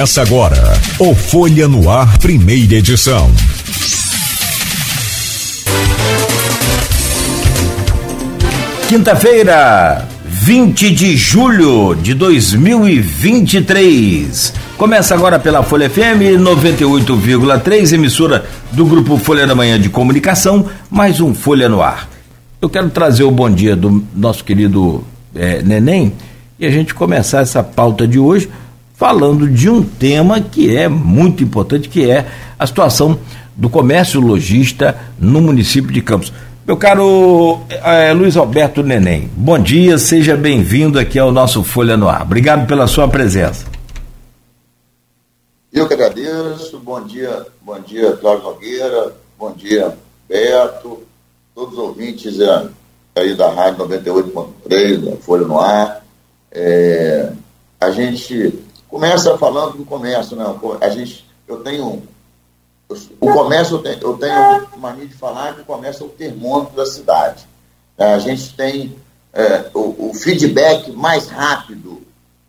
Essa agora, o Folha no Ar, primeira edição. Quinta-feira, 20 de julho de 2023. Começa agora pela Folha FM 98,3, emissora do grupo Folha da Manhã de Comunicação, mais um Folha no Ar. Eu quero trazer o bom dia do nosso querido é, Neném e a gente começar essa pauta de hoje falando de um tema que é muito importante, que é a situação do comércio lojista no município de Campos. Meu caro é, Luiz Alberto Neném, bom dia, seja bem-vindo aqui ao nosso Folha no Ar. Obrigado pela sua presença. Eu que agradeço, bom dia, bom dia, Cláudio Nogueira, bom dia, Beto, todos os ouvintes é, aí da Rádio 98.3, da Folha no Ar. É, a gente Começa falando do comércio, né? A gente, eu tenho. O comércio, eu tenho, eu tenho mania de falar que o comércio é o termômetro da cidade. É, a gente tem é, o, o, feedback mais rápido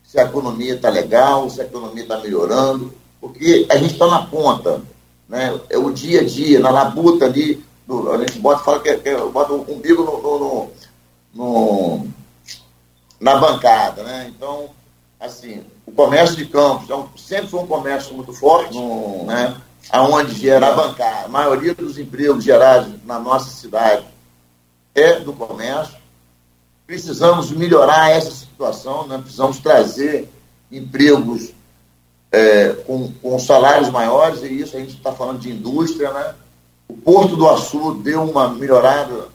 se a economia está legal, se a economia está melhorando, porque a gente está na ponta. Né? É o dia a dia, na labuta ali, a gente bota, fala que, que bota o umbigo no, no, no, na bancada. Né? Então, assim, o comércio de campos então, sempre foi um comércio muito forte, no, né, aonde gera bancar. A maioria dos empregos gerados na nossa cidade é do comércio. Precisamos melhorar essa situação, né? precisamos trazer empregos é, com, com salários maiores, e isso a gente está falando de indústria. Né? O Porto do Açu deu uma melhorada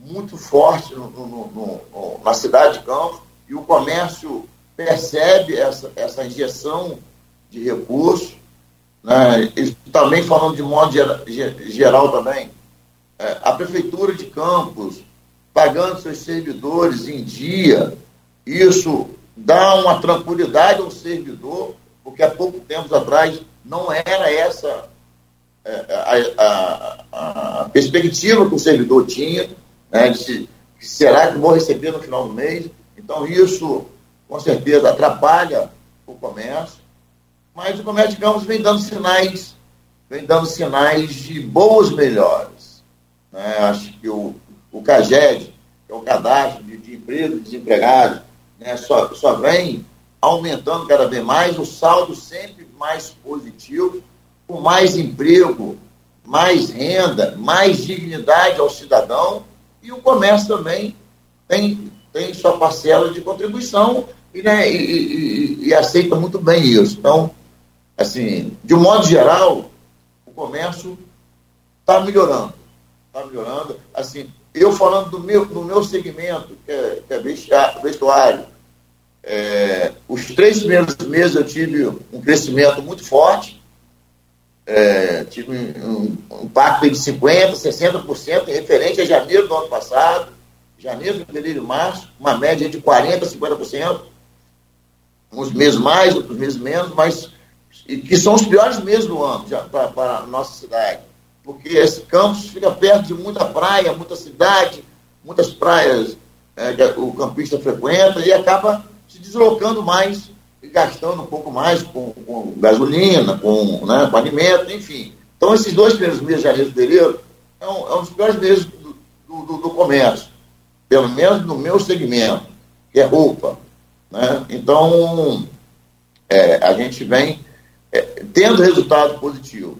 muito forte no, no, no, na cidade de Campos, e o comércio percebe essa, essa injeção de recursos, né? também falando de modo geral também, é, a Prefeitura de Campos pagando seus servidores em dia, isso dá uma tranquilidade ao servidor, porque há pouco tempo atrás não era essa é, a, a, a perspectiva que o servidor tinha, né, de se, será que vou receber no final do mês? Então, isso com certeza atrapalha o comércio, mas o comércio de Campos vem dando sinais, vem dando sinais de boas melhores. Né? Acho que o, o CAGED, que é o cadastro de, de emprego desempregados, né? só, só vem aumentando cada vez mais, o saldo sempre mais positivo, com mais emprego, mais renda, mais dignidade ao cidadão, e o comércio também tem, tem sua parcela de contribuição e, né, e, e, e, aceita muito bem isso. Então, assim, de um modo geral, o comércio está melhorando. Está melhorando. Assim, eu falando do meu, do meu segmento, que é, que é vestuário, é, os três primeiros meses eu tive um crescimento muito forte, é, tive um, um impacto de 50%, 60% referente a janeiro do ano passado, janeiro, fevereiro e março, uma média de 40%, 50% uns meses mais, outros meses menos, mas que são os piores meses do ano para a nossa cidade. Porque esse campus fica perto de muita praia, muita cidade, muitas praias é, que o campista frequenta e acaba se deslocando mais e gastando um pouco mais com, com gasolina, com, né, com alimento, enfim. Então, esses dois primeiros meses, janeiro e fevereiro, é um, é um dos piores meses do, do, do comércio, pelo menos no meu segmento, que é roupa. Né? Então, é, a gente vem é, tendo resultado positivo.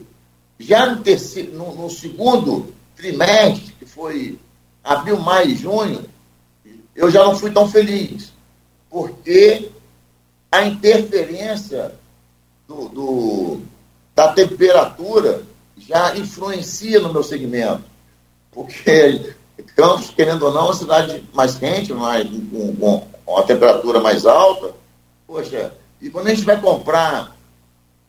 Já no, terceiro, no, no, segundo trimestre, que foi abril, maio e junho, eu já não fui tão feliz, porque a interferência do, do, da temperatura já influencia no meu segmento. Porque Campos, querendo ou não, é uma cidade mais quente, mais, com, com uma temperatura mais alta, poxa, e quando a gente vai comprar,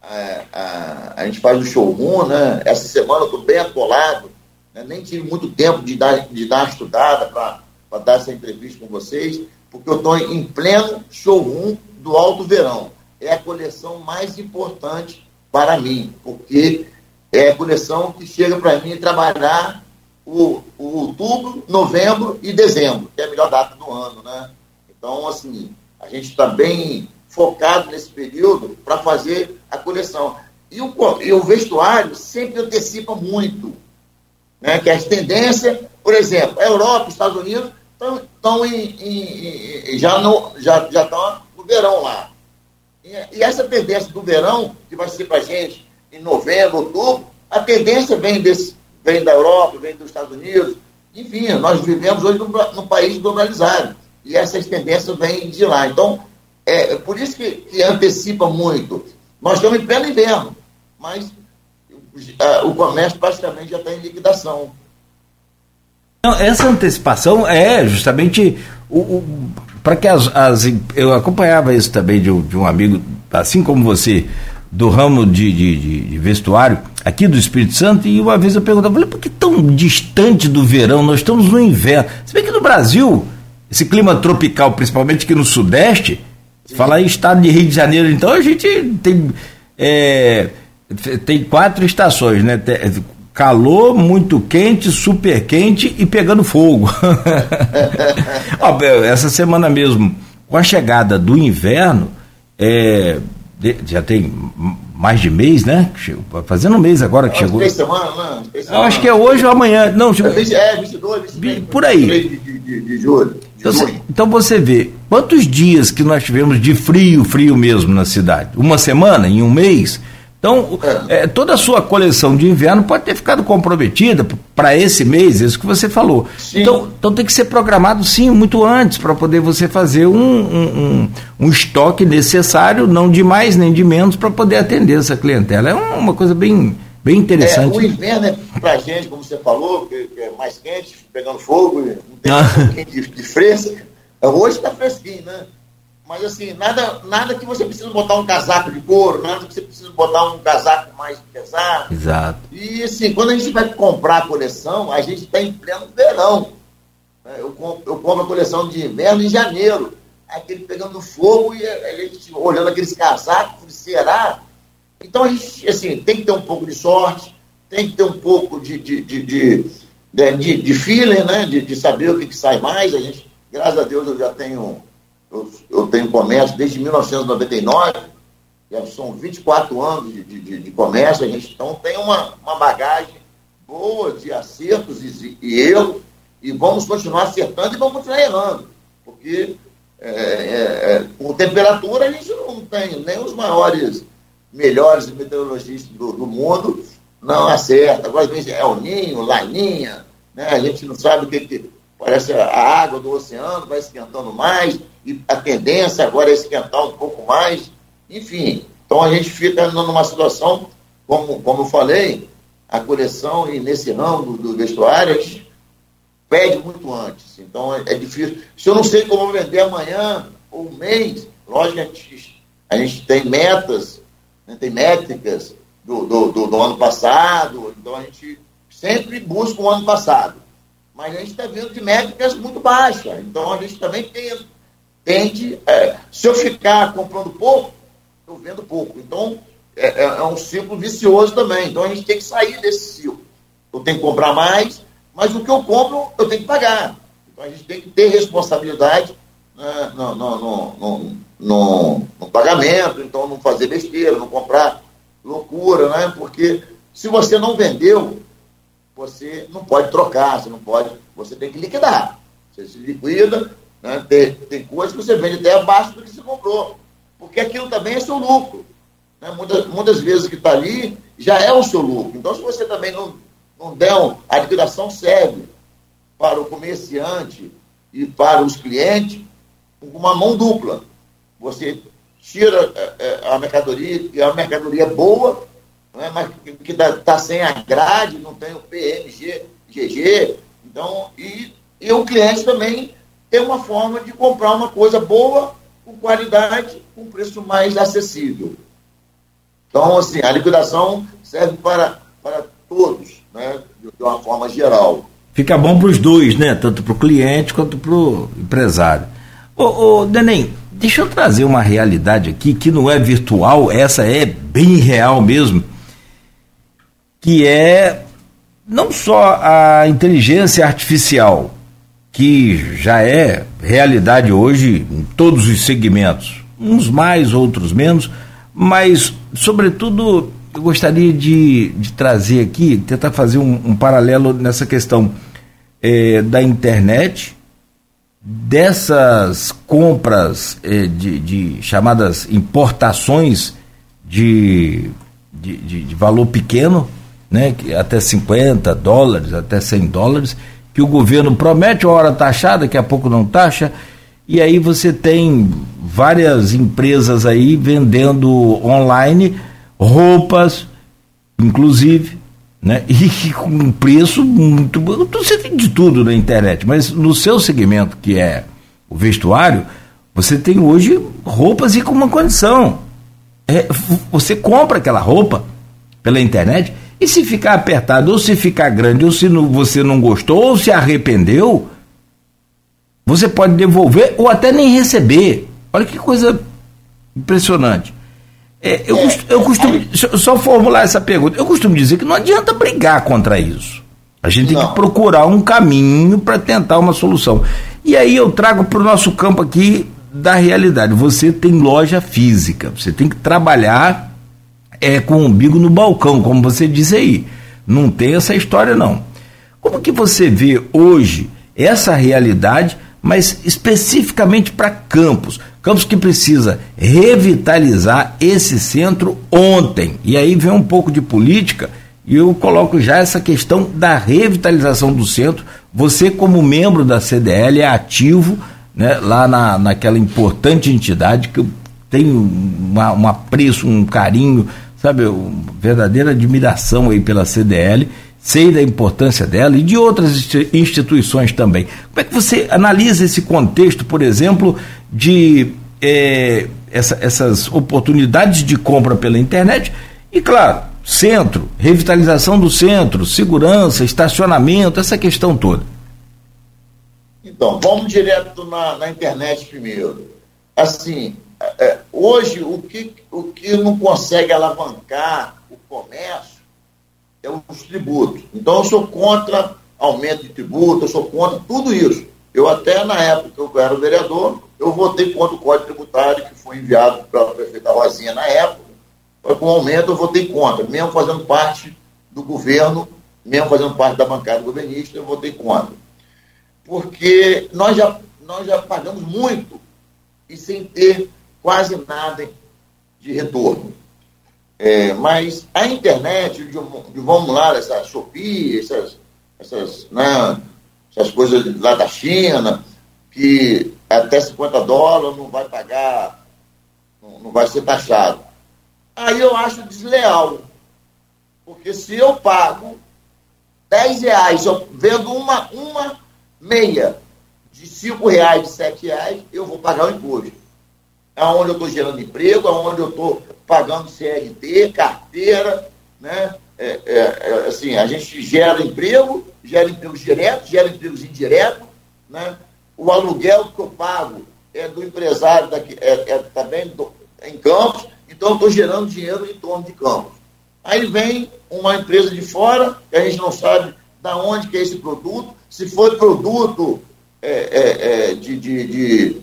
é, a, a gente faz o showroom, né? Essa semana eu estou bem atolado, né? nem tive muito tempo de dar, de dar uma estudada para dar essa entrevista com vocês, porque eu estou em pleno showroom do Alto Verão. É a coleção mais importante para mim, porque é a coleção que chega para mim trabalhar o, o outubro, novembro e dezembro, que é a melhor data do ano, né? Então, assim, a gente está bem focado nesse período para fazer a coleção. E o, e o vestuário sempre antecipa muito. Né? Que as tendências, por exemplo, a Europa, os Estados Unidos, estão em, em, em, já, no, já, já estão no verão lá. E, e, essa tendência do verão, que vai ser para gente em novembro, outubro, a tendência vem, desse, vem da Europa, vem dos Estados Unidos. Enfim, nós vivemos hoje num, num país globalizado. E essas tendências vêm de lá. Então, é, é por isso que, que antecipa muito. Nós estamos em pleno inverno, mas o comércio praticamente já está em liquidação. Não, essa antecipação é justamente o, o para que as, as, Eu acompanhava isso também de, de, um amigo, assim como você, do ramo de, de, de, vestuário aqui do Espírito Santo, e uma vez eu perguntava, por que tão distante do verão? Nós estamos no inverno. Se bem que no Brasil, esse clima tropical, principalmente aqui no Sudeste, falar em estado de Rio de Janeiro, então a gente tem. É, tem quatro estações, né? Calor, muito quente, super quente e pegando fogo. Ó, essa semana mesmo, com a chegada do inverno, é, já tem mais de mês, né? Fazendo um mês agora que chegou. Três semanas, né? Três semanas. Acho que é hoje ou amanhã. Não, chegou... É, 22, 23. Por aí. De, de, de, julho. Então, então você vê, quantos dias que nós tivemos de frio, frio mesmo na cidade? Uma semana, em um mês? Então, é, toda a sua coleção de inverno pode ter ficado comprometida para esse mês, isso que você falou. Então, então tem que ser programado sim muito antes para poder você fazer um, um, um, estoque necessário, não de mais nem de menos, para poder atender essa clientela. É uma coisa bem, bem interessante. É, o inverno é para a gente, como você falou, que, é mais quente, pegando fogo, não tem ah. de, de fresca. Hoje está fresquinho, né? Mas assim, nada, nada que você precisa botar um casaco de couro, nada que você precisa botar um casaco mais pesado. Exato. E assim, quando a gente vai comprar a coleção, a gente está em pleno verão. É, eu compro, eu compro a coleção de inverno em janeiro. Aquele pegando fogo e a gente olhando aqueles casacos, será? Então a gente, assim, tem que ter um pouco de sorte, tem que ter um pouco de, de, de, de, de, de feeling, né? De, de saber o que, que sai mais. A gente, graças a Deus, eu já tenho eu, eu tenho comércio desde 1999, já são 24 anos de, de, de comércio, a gente então tem uma, uma bagagem boa de acertos e, e erros, e vamos continuar acertando e vamos continuar errando, porque é, é, é, por temperatura a gente não tem, nem os maiores, melhores meteorologistas do, do mundo não acerta. Agora é o Ninho, Laninha, né? a gente não sabe o que, que parece a água do oceano vai esquentando mais, e a tendência agora é esquentar um pouco mais. Enfim, então a gente fica numa situação, como, como eu falei, a coleção e nesse ramo do, vestuário, pede muito antes. Então é, é, difícil. Se eu não sei como vender amanhã ou mês, lógico que a gente, a gente tem metas, né, tem métricas do, do, do, do ano passado, então a gente sempre busca o ano passado. Mas a gente está vindo de métricas muito baixas. Então a gente também tem tende. É, se eu ficar comprando pouco, eu vendo pouco. Então, é, é, é, um ciclo vicioso também. Então, a gente tem que sair desse ciclo. Eu tenho que comprar mais, mas o que eu compro, eu tenho que pagar. Então, a gente tem que ter responsabilidade né, no, no, no, no, pagamento, então, não fazer besteira, não comprar loucura, né? Porque se você não vendeu, você não pode trocar, você não pode, você tem que liquidar. Você se liquida, né? Tem, tem coisas que você vende até abaixo do que você comprou, porque aquilo também é seu lucro. Né? Muitas, muitas vezes que está ali já é o seu lucro. Então, se você também não, não der, um, a liquidação serve para o comerciante e para os clientes uma mão dupla. Você tira é, é, a mercadoria, que é uma mercadoria boa, né, mas que está tá sem a grade, não tem o PMG, GG, então, e, e o cliente também é uma forma de comprar uma coisa boa, com qualidade, com preço mais acessível. Então, assim, a liquidação serve para, para todos, né, de uma forma geral. Fica bom para os dois, né? Tanto para o cliente quanto para o empresário. Ô, ô, Denem, deixa eu trazer uma realidade aqui que não é virtual, essa é bem real mesmo, que é não só a inteligência artificial, que já é realidade hoje em todos os segmentos, uns mais, outros menos, mas, sobretudo, eu gostaria de, de trazer aqui, tentar fazer um, um paralelo nessa questão é, da internet, dessas compras é, de, de, chamadas importações de, de, de, valor pequeno, né, até 50 dólares, até 100 dólares, que o governo promete uma hora taxada, daqui a pouco não taxa, e aí você tem várias empresas aí vendendo online roupas, inclusive, né? E com um preço muito bom. Você tem de tudo na internet, mas no seu segmento, que é o vestuário, você tem hoje roupas e com uma condição. É, você compra aquela roupa pela internet e se ficar apertado, ou se ficar grande, ou se não, você não gostou, ou se arrependeu, você pode devolver ou até nem receber. Olha que coisa impressionante. É, eu, é, eu costumo, é, só formular essa pergunta, eu costumo dizer que não adianta brigar contra isso. A gente tem não. que procurar um caminho para tentar uma solução. E aí eu trago para o nosso campo aqui da realidade. Você tem loja física, você tem que trabalhar é, com o umbigo no balcão, como você disse aí. Não tem essa história, não. Como que você vê hoje essa realidade, mas especificamente para Campos? Campos que precisa revitalizar esse centro ontem. E aí vem um pouco de política e eu coloco já essa questão da revitalização do centro. Você, como membro da CDL, é ativo né, lá na, naquela importante entidade que tem um apreço, um carinho, sabe, verdadeira admiração aí pela CDL sei da importância dela e de outras instituições também. Como é que você analisa esse contexto, por exemplo, de é, essa, essas oportunidades de compra pela internet e, claro, centro, revitalização do centro, segurança, estacionamento, essa questão toda? Então, vamos direto na, na internet primeiro. Assim, é, hoje o que, o que não consegue alavancar o comércio é os tributos. Então, eu sou contra aumento de tributo, eu sou contra tudo isso. Eu até, na época que eu era vereador, eu votei contra o Código Tributário que foi enviado para a prefeita Rosinha na época. Com o aumento, eu votei contra, mesmo fazendo parte do governo, mesmo fazendo parte da bancada governista, eu votei contra. Porque nós já, nós já pagamos muito e sem ter quase nada de retorno. É, mas a internet, de, de, vamos lá, essa Shopee, essas, essas, né, essas coisas lá da China, que até 50 dólares não vai pagar, não, vai ser taxado. Aí eu acho desleal. Porque se eu pago 10 reais, eu vendo uma, uma meia de 5 reais, de 7 reais, eu vou pagar o imposto. É onde eu estou gerando emprego, é onde eu estou pagando CRT, carteira, né? É, é, é, assim, a gente gera emprego, gera empregos diretos, gera empregos indiretos, né? O aluguel que eu pago é do empresário daqui, é, é também do, em Campos, então eu estou gerando dinheiro em torno de Campos. Aí vem uma empresa de fora, que a gente não sabe da onde que é esse produto, se foi produto é, é de, de, de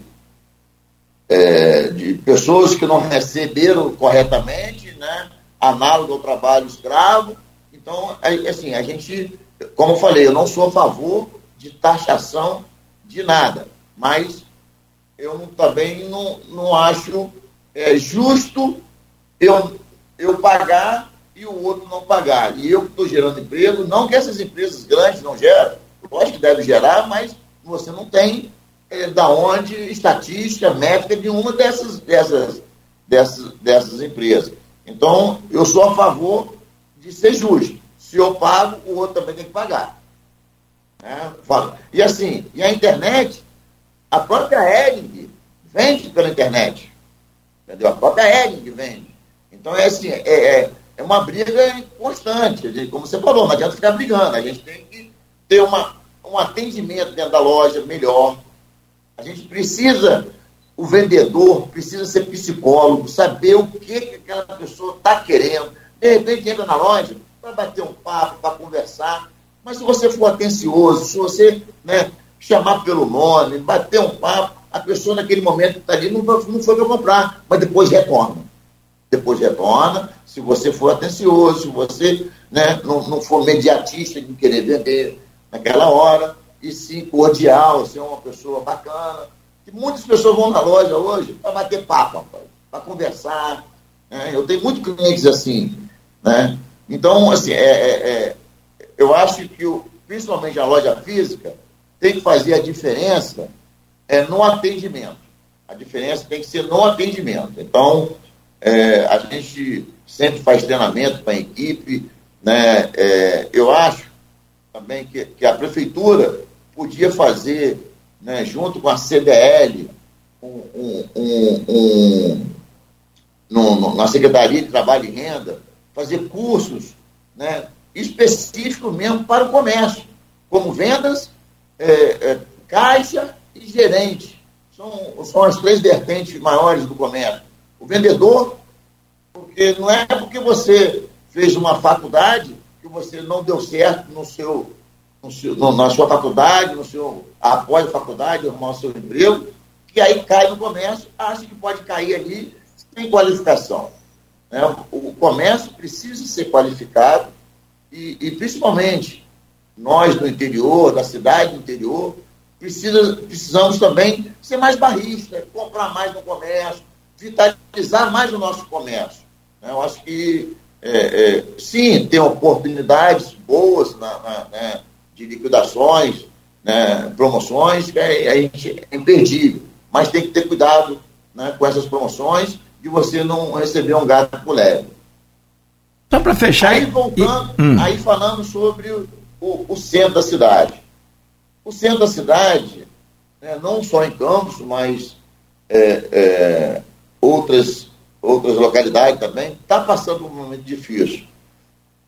é, de pessoas que não receberam corretamente, né, análogo ao trabalho escravo. Então, assim, a gente, como eu falei, eu não sou a favor de taxação de nada, mas eu também não, não acho é, justo eu, eu pagar e o outro não pagar. E eu que estou gerando emprego, não que essas empresas grandes não geram, lógico que deve gerar, mas você não tem é, da onde estatística, métrica de uma dessas, dessas, dessas, dessas empresas. Então, eu sou a favor de ser justo. Se eu pago, o outro também tem que pagar. Né? E assim, e a internet, a própria Ering vende pela internet. Entendeu? A própria Ering vende. Então, é assim, é, é, é uma briga constante. Como você falou, não adianta ficar brigando. A gente tem que ter uma, um atendimento dentro da loja melhor, a gente precisa, o vendedor precisa ser psicólogo, saber o que, que aquela pessoa está querendo. De repente entra na loja para bater um papo, para conversar. Mas se você for atencioso, se você né, chamar pelo nome, bater um papo, a pessoa naquele momento que está ali não, não foi para comprar, mas depois retorna. Depois retorna, se você for atencioso, se você né, não, não for mediatista de querer vender naquela hora, e sim cordial, ser uma pessoa bacana. E muitas pessoas vão na loja hoje para bater papo, para conversar. Né? Eu tenho muitos clientes assim. Né? Então, assim, é, é, é, eu acho que, o, principalmente a loja física, tem que fazer a diferença é, no atendimento. A diferença tem que ser no atendimento. Então, é, a gente sempre faz treinamento para a equipe. Né? É, eu acho também que, que a prefeitura podia fazer, né, junto com a CDL, um, um, um, um no, na Secretaria de Trabalho e Renda, fazer cursos né, específicos mesmo para o comércio, como vendas, é, é, caixa e gerente. São, são as três vertentes maiores do comércio. O vendedor, porque não é porque você fez uma faculdade que você não deu certo no seu, no no, na sua faculdade, no seu após a faculdade, arrumar o seu emprego, que aí cai no comércio, acha que pode cair ali sem qualificação. Né? O comércio precisa ser qualificado e, e, principalmente nós do interior, da cidade do interior, precisa, precisamos também ser mais barristas, comprar mais no comércio, vitalizar mais o nosso comércio. Né? Eu acho que, é, é, sim, tem oportunidades boas na, na, né, de liquidações, né, promoções, que a gente é imperdível, mas tem que ter cuidado né, com essas promoções de você não receber um gato por leve. Só para fechar. Aí voltando, e... hum. aí falando sobre o, o, o, centro da cidade. O centro da cidade, né, não só em Campos, mas é, é, outras, outras localidades também, está passando um momento difícil.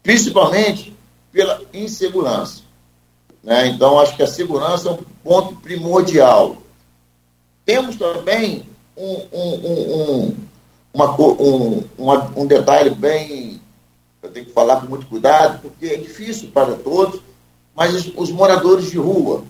Principalmente pela insegurança. Né? Então, acho que a segurança é um ponto primordial. Temos também um, um, um, uma, um, uma, um detalhe bem. Eu tenho que falar com muito cuidado, porque é difícil para todos, mas os, moradores de rua.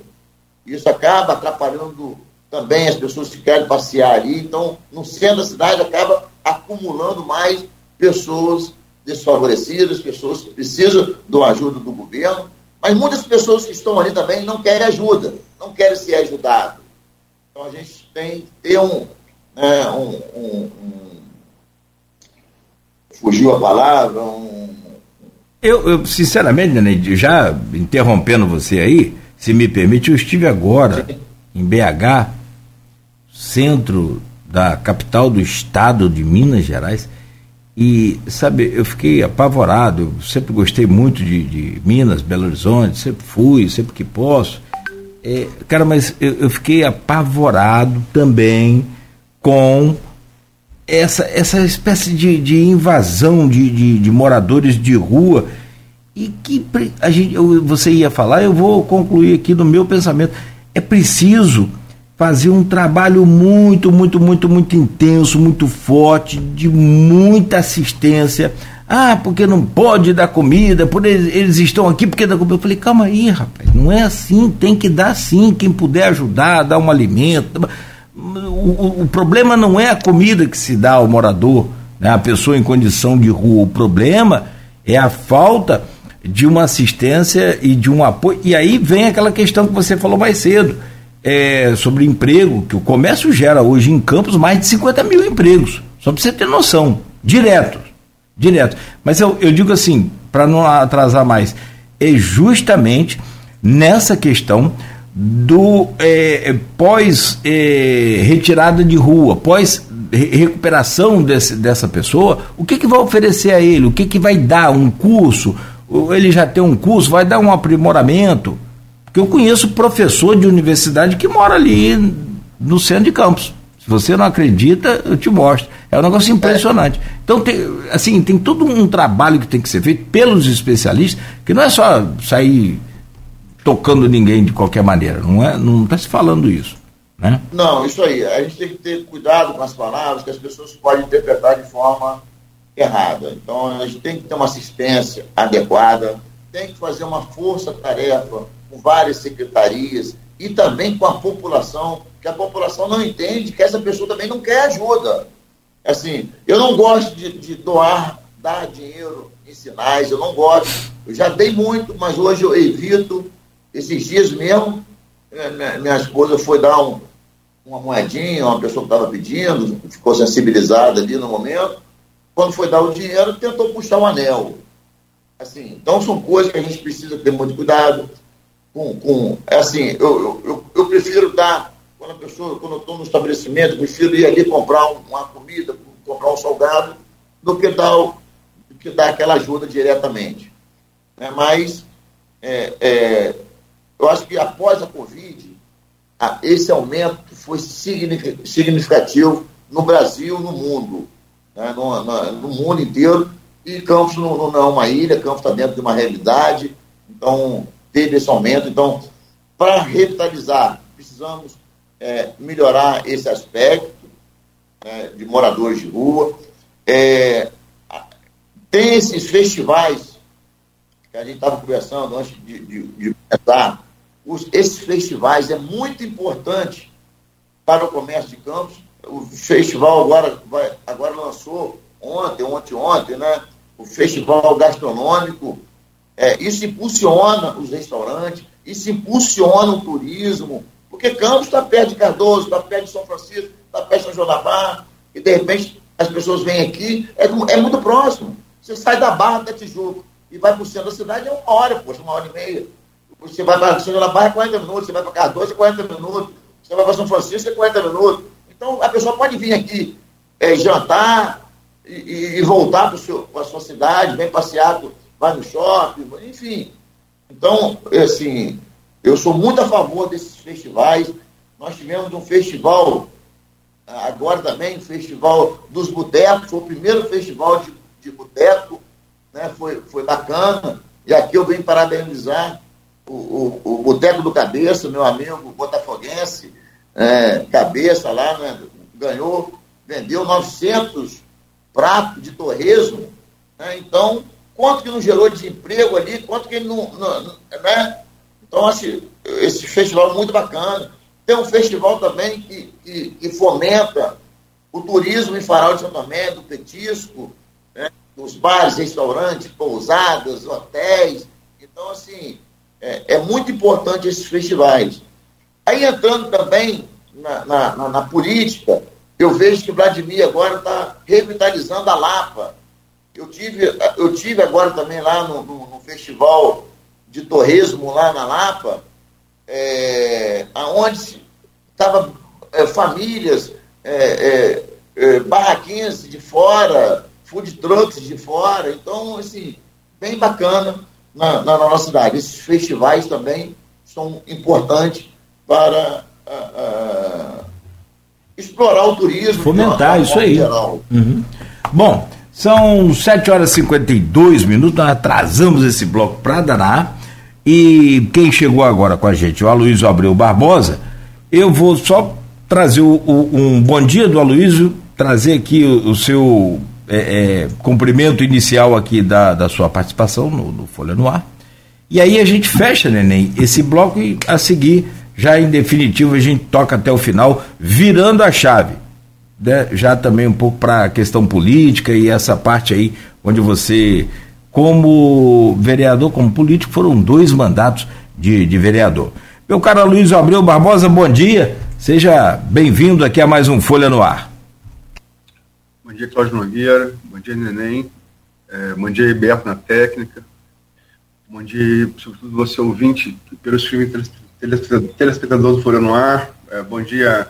Isso acaba atrapalhando também as pessoas que querem passear ali. Então, no centro da cidade, acaba acumulando mais pessoas desfavorecidas, pessoas que precisam de ajuda do governo, mas muitas pessoas que estão ali também não querem ajuda, não querem ser ajudadas. Então, a gente tem que ter um, né, um, um, um fugiu a palavra, um... Eu, eu sinceramente, Nenê, já interrompendo você aí, se me permite, eu estive agora Sim. em BH, centro da capital do estado de Minas Gerais, e, sabe, eu fiquei apavorado, eu sempre gostei muito de, de Minas, Belo Horizonte, sempre fui, sempre que posso. É, cara, mas eu, eu fiquei apavorado também com essa, essa espécie de, de invasão de, de, de, moradores de rua e que a gente, eu, você ia falar, eu vou concluir aqui no meu pensamento. É preciso fazer um trabalho muito, muito, muito, muito intenso, muito forte, de muita assistência. Ah, porque não pode dar comida, por eles, eles estão aqui porque dá comida. Eu falei, calma aí, rapaz, não é assim, tem que dar sim, quem puder ajudar, dar um alimento o, o, problema não é a comida que se dá ao morador, né, a pessoa em condição de rua. O problema é a falta de uma assistência e de um apoio. E aí vem aquela questão que você falou mais cedo, é, sobre emprego, que o comércio gera hoje em Campos mais de 50 mil empregos. Só para você ter noção. Direto. Direto. Mas eu, eu digo assim, para não atrasar mais, é justamente nessa questão do é, pós é, retirada de rua, pós recuperação desse, dessa pessoa, o que, que vai oferecer a ele? O que, que vai dar? Um curso? Ele já tem um curso? Vai dar um aprimoramento? Porque eu conheço professor de universidade que mora ali no centro de campus. Se você não acredita, eu te mostro. É um negócio impressionante. Então, tem, assim, tem todo um trabalho que tem que ser feito pelos especialistas, que não é só sair tocando ninguém de qualquer maneira. Não é, não está se falando isso, né? Não, isso aí. A gente tem que ter cuidado com as palavras que as pessoas podem interpretar de forma errada. Então a gente tem que ter uma assistência adequada, tem que fazer uma força-tarefa com várias secretarias e também com a população que a população não entende que essa pessoa também não quer ajuda. Assim, eu não gosto de, de doar, dar dinheiro em sinais, eu não gosto. Eu já dei muito, mas hoje eu evito. Esses dias mesmo, eh, minha, esposa foi dar um, uma moedinha, uma pessoa que estava pedindo, ficou sensibilizada ali no momento. Quando foi dar o dinheiro, tentou puxar o um anel. Assim, então são coisas que a gente precisa ter muito cuidado. Com, com é assim, eu, eu, eu prefiro dar, quando a pessoa, quando eu estou no estabelecimento, prefiro ir ali comprar uma comida, comprar um salgado, do que dar, do que dar aquela ajuda diretamente. É, mas é, é, eu acho que após a Covid, a, esse aumento foi significativo no Brasil, no mundo, né, no, no, no, mundo inteiro. E Campos não, não é uma ilha, Campos está dentro de uma realidade, então teve esse aumento. Então, para revitalizar, precisamos é, melhorar esse aspecto né, de moradores de rua. É, tem esses festivais que a gente estava conversando antes de, de, de começar. Os, esses festivais é muito importante para o comércio de Campos. O festival agora, vai, agora lançou ontem, ontem, ontem, né? O festival gastronômico. É, isso impulsiona os restaurantes, isso impulsiona o turismo, porque Campos está perto de Cardoso, está perto de São Francisco, está perto de São João da Barra, e de repente as pessoas vêm aqui, é, é muito próximo. Você sai da Barra até Tijuco e vai para o centro da cidade, é uma hora, poxa, uma hora e meia. Você vai para São João da Barra, é 40 minutos, você vai para Cardoso, é 40 minutos, você vai para São Francisco, é 40 minutos. Então, a pessoa pode vir aqui é, jantar e, e voltar para a sua cidade, vem passear, vai no shopping, enfim. Então, assim, eu sou muito a favor desses festivais. Nós tivemos um festival, agora também, um festival dos botecos, foi o primeiro festival de, de boteco, né? foi, foi bacana. E aqui eu venho parabenizar o, o, o Boteco do Cabeça, meu amigo botafoguense, é, Cabeça lá, né? ganhou, vendeu 900 pratos de torresmo. Né? Então, quanto que não gerou desemprego ali, quanto que ele não. não né? Então, esse festival é muito bacana. Tem um festival também que, que, que fomenta o turismo em Farol de São Tomé, do petisco, né? dos bares, restaurantes, pousadas, hotéis. Então, assim, é, é muito importante esses festivais. Aí entrando também na, na, na política, eu vejo que Vladimir agora está revitalizando a Lapa. Eu tive, eu tive agora também lá no, no, no festival de torresmo lá na Lapa, é, aonde estavam é, famílias, é, é, é, barraquinhas de fora, food trucks de fora. Então, assim, bem bacana na, na, nossa cidade. Esses festivais também são importantes para explorar o turismo. Fomentar, isso aí. Uhum. Bom, são 7 horas e 52 minutos, nós atrasamos esse bloco para danar. E quem chegou agora com a gente, o Aloysio Abreu Barbosa, eu vou só trazer o, o, um bom dia do Aloysio, trazer aqui o, o seu é, é, cumprimento inicial aqui da, da sua participação no, no, Folha no Ar. E aí a gente fecha, neném, esse bloco e a seguir, já em definitivo, a gente toca até o final, virando a chave. Né? Já também um pouco para a questão política e essa parte aí onde você como vereador, como político, foram dois mandatos de, de vereador. Meu caro Luiz Abreu Barbosa, bom dia. Seja bem-vindo aqui a mais um Folha no Ar. Bom dia, Cláudio Nogueira. Bom dia, Neném. É, bom dia, Iberto na técnica. Bom dia, sobretudo você ouvinte, pelo streaming telespectador do Folha no Ar. É, bom dia.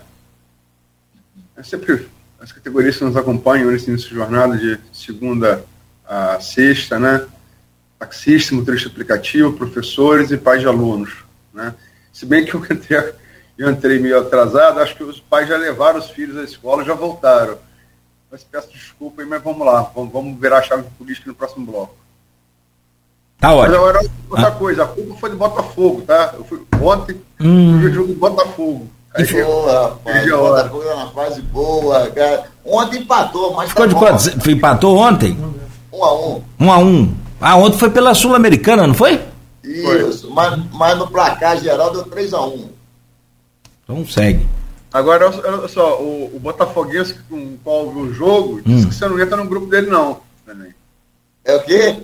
É sempre as categorias que nos acompanham nesse início de jornada de segunda a sexta, né? Taxista, motorista aplicativo, professores e pais de alunos, né? Se bem que eu entrei, eu entrei meio atrasado, acho que os pais já levaram os filhos à escola já voltaram. Mas peço desculpa aí, mas vamos lá, vamos, vamos virar a chave política no próximo bloco. Tá ótimo. Mas agora, outra ah. coisa, a culpa foi do Botafogo, tá? Eu fui ontem, hum. o jogo do Botafogo. Aí, boa, rapaz. O Botafogo é uma fase boa, cara. Ontem empatou, mas. Ficou tá de quanto? Empatou ontem? Um a um. Um a um. Ah, ontem foi pela Sul-Americana, não foi? Isso, foi. Mas, mas no placar geral deu 3 a 1 Então segue. Agora, olha só, o, o Botafoguense com o qual viu o jogo disse hum. que você não entra no grupo dele, não. É o quê?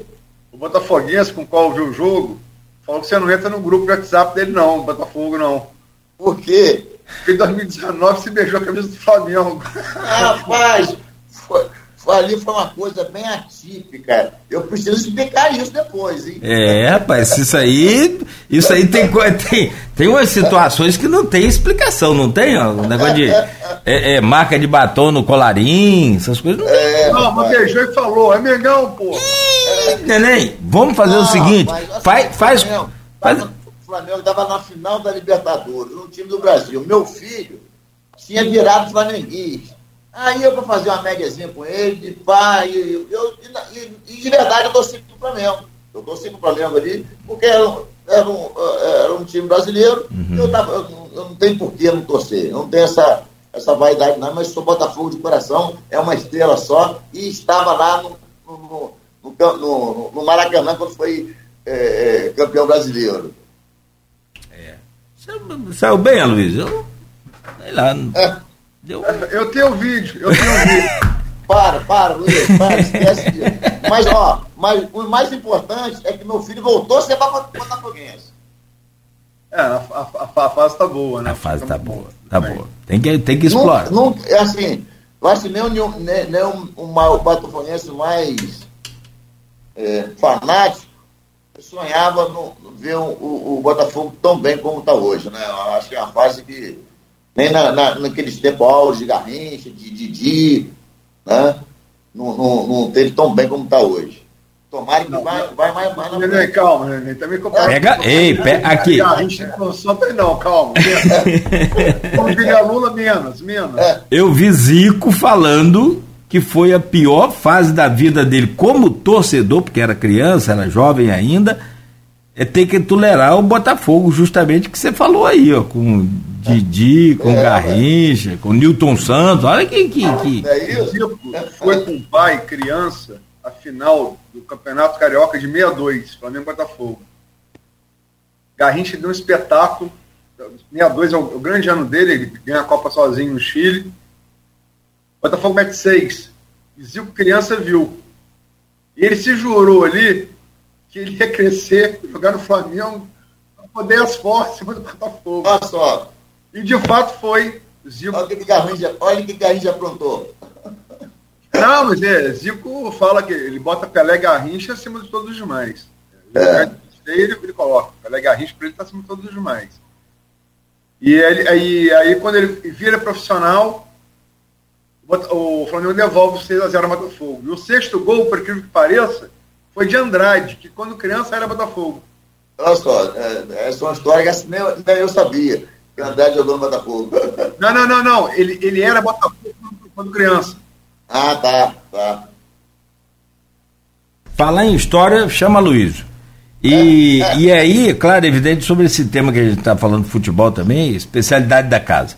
O Botafoguense com o qual viu o jogo falou que você não entra no grupo do WhatsApp dele, não, Botafogo não. Por quê? Em 2019 se beijou a camisa do Flamengo. Rapaz, foi, ali foi uma coisa bem atípica. Eu preciso explicar isso depois, hein? É, rapaz, isso aí, isso aí tem, tem, tem umas situações que não tem explicação, não tem? Ó, um negócio de é, é, marca de batom no colarinho, essas coisas não é, Não, mas beijou e falou, é Mengão, pô. É, neném, vamos fazer não, o seguinte, assim, faz, faz, faz... O Flamengo estava na final da Libertadores, no time do Brasil. Meu filho tinha virado flamenguista. Aí eu vou fazer uma médiazinha com ele, de pai, eu, eu, e, e, de verdade eu torci pro Flamengo. Eu torci pro Flamengo ali, porque era, era, um, era um time brasileiro, uhum. eu, tava, eu, eu, não tenho por que não torcer, não tenho essa, essa vaidade não, mas sou Botafogo de coração, é uma estrela só, e estava lá no, no, no, no, Maracanã quando foi é campeão brasileiro. Saiu bem, Luiz? Eu, sei lá. É. Deu... Eu tenho vídeo, eu tenho vídeo. para, para, Luiz, para, esquece disso. Mas, ó, mas o mais importante é que meu filho voltou a ser botafoguense. É, a, a, a, fase tá boa, né? A fase tá boa, tá boa. Tem que, tem que explorar. Não, não, é assim, eu acho que nem, nem, nem um, o botafoguense mais é, fanático sonhava no, ver o, o, o, Botafogo tão bem como está hoje, né? Eu acho que é uma fase que nem na, na, naqueles tempos auge de Garrincha, de Didi, né? Não, não, não teve tão bem como está hoje. Tomara que não, vai, vai mais, mais na frente. Calma, né? Também Pega, ei, pega aqui. Garrincha não sofre não, calma. Como diria Lula, menos, menos. É. Eu vi Zico falando que foi a pior fase da vida dele como torcedor, porque era criança, era jovem ainda, é ter que tolerar o Botafogo, justamente que você falou aí, ó, com Didi, com é, Garrincha, é. com Newton Santos, olha que. que, que... É isso. Foi com o pai, criança, a final do Campeonato Carioca de 62, Flamengo Botafogo. Garrincha deu um espetáculo. 62 é o, o grande ano dele, ele ganha a Copa sozinho no Chile. Botafogo mete 6. E Zico criança viu. E ele se jurou ali que ele ia crescer, jogar no Flamengo, para poder as forças do Botafogo. Olha só. E de fato foi. Zico... Olha o que Garrincha, olha que Garrincha aprontou. Não, mas é, Zico fala que ele bota Pelé Garrincha acima de todos os demais. É. Ele, ele coloca. Pelé Garrincha para ele está acima de todos os demais. E ele, aí, aí quando ele vira profissional, o Flamengo devolve o 6x0 ao Botafogo. E o sexto gol, por incrível que pareça, foi de Andrade, que quando criança era Botafogo. Olha só, é, essa é uma história que assim, nem, nem eu sabia, que Andrade jogou no Botafogo. Não, não, não, não. Ele, ele era Botafogo quando criança. Ah, tá, tá. Falar em história, chama Luiz. E, é, é. e aí, claro, evidente, sobre esse tema que a gente está falando de futebol também, especialidade da casa.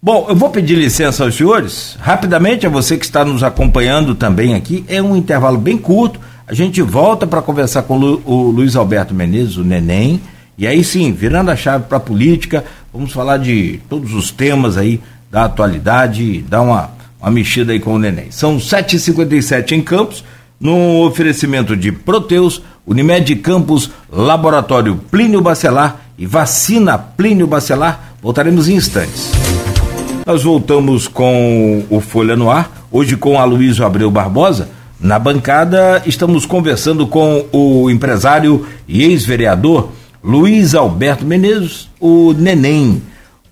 Bom, eu vou pedir licença aos senhores, rapidamente, a você que está nos acompanhando também aqui, é um intervalo bem curto, a gente volta para conversar com o Luiz Alberto Menezes, o Neném, e aí sim, virando a chave para a política, vamos falar de todos os temas aí da atualidade, dar uma, uma mexida aí com o Neném. São 7h57 em Campos, no oferecimento de Proteus, Unimed Campos, Laboratório Plínio Bacelar e Vacina Plínio Bacelar. Voltaremos em instantes. Nós voltamos com o Folha no Ar, hoje com a Luísa Abreu Barbosa na bancada, estamos conversando com o empresário e ex-vereador Luiz Alberto Menezes, o Neném.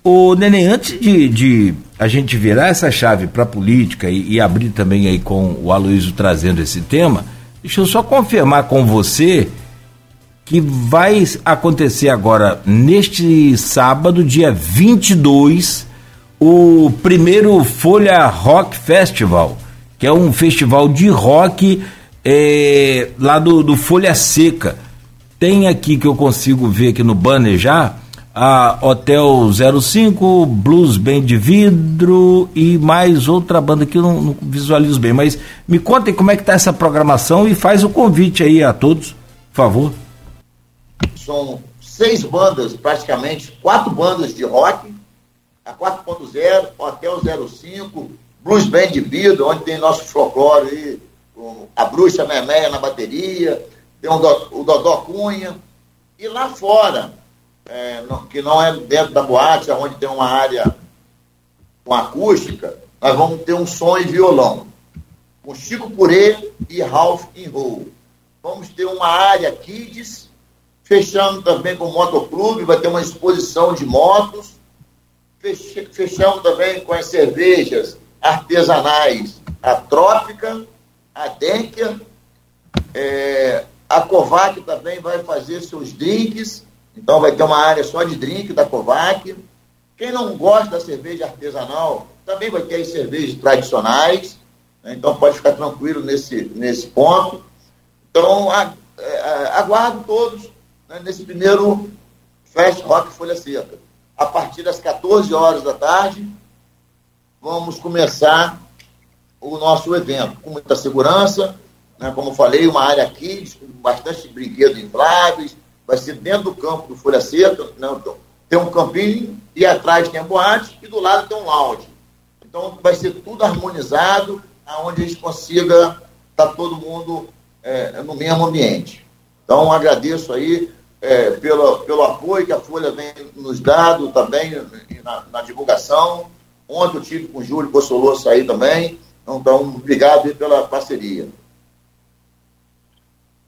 O Neném, antes de, de a gente virar essa chave para a política e, e, abrir também aí com o Aloysio trazendo esse tema, deixa eu só confirmar com você que vai acontecer agora, neste sábado, dia 22, o primeiro Folha Rock Festival que é um festival de rock é, lá do, do Folha Seca. Tem aqui que eu consigo ver aqui no banner já a Hotel 05, Blues Band de Vidro e mais outra banda que eu não, não visualizo bem. Mas me contem como é que tá essa programação e faz o convite aí a todos, por favor. São seis bandas, praticamente, quatro bandas de rock a 4.0, Hotel 05, Blues Band de Vida, onde tem nosso folclore aí, a Bruxa Memeia na bateria, tem o, Dodó Cunha, e lá fora, é, que não é dentro da boate, onde tem uma área com acústica, nós vamos ter um som e violão, com Chico Purê e Ralph Enroll. Vamos ter uma área Kids, fechando também com o Motoclube, vai ter uma exposição de motos, fechamos também com as cervejas artesanais, a Trópica, a Denker, é, a Kovac também vai fazer seus drinks, então vai ter uma área só de drink da Kovac. Quem não gosta da cerveja artesanal, também vai ter as cervejas tradicionais, né? então pode ficar tranquilo nesse, nesse ponto. Então, a, é, a, aguardo todos né, nesse primeiro Fast Rock Folha Seca. A partir das 14 horas da tarde, vamos começar o nosso evento com muita segurança, né, como falei, uma área aqui, com bastante brinquedos infláveis, vai ser dentro do campo do Folha Seca, né, então, tem um campinho e atrás tem a boate e do lado tem um lounge. Então vai ser tudo harmonizado, aonde a gente consiga estar tá todo mundo é, no mesmo ambiente. Então agradeço aí é, pelo, pelo apoio que a Folha vem nos dando também na, na divulgação. Ontem eu tive com o Júlio Bossoloso aí também. Então, obrigado pela parceria.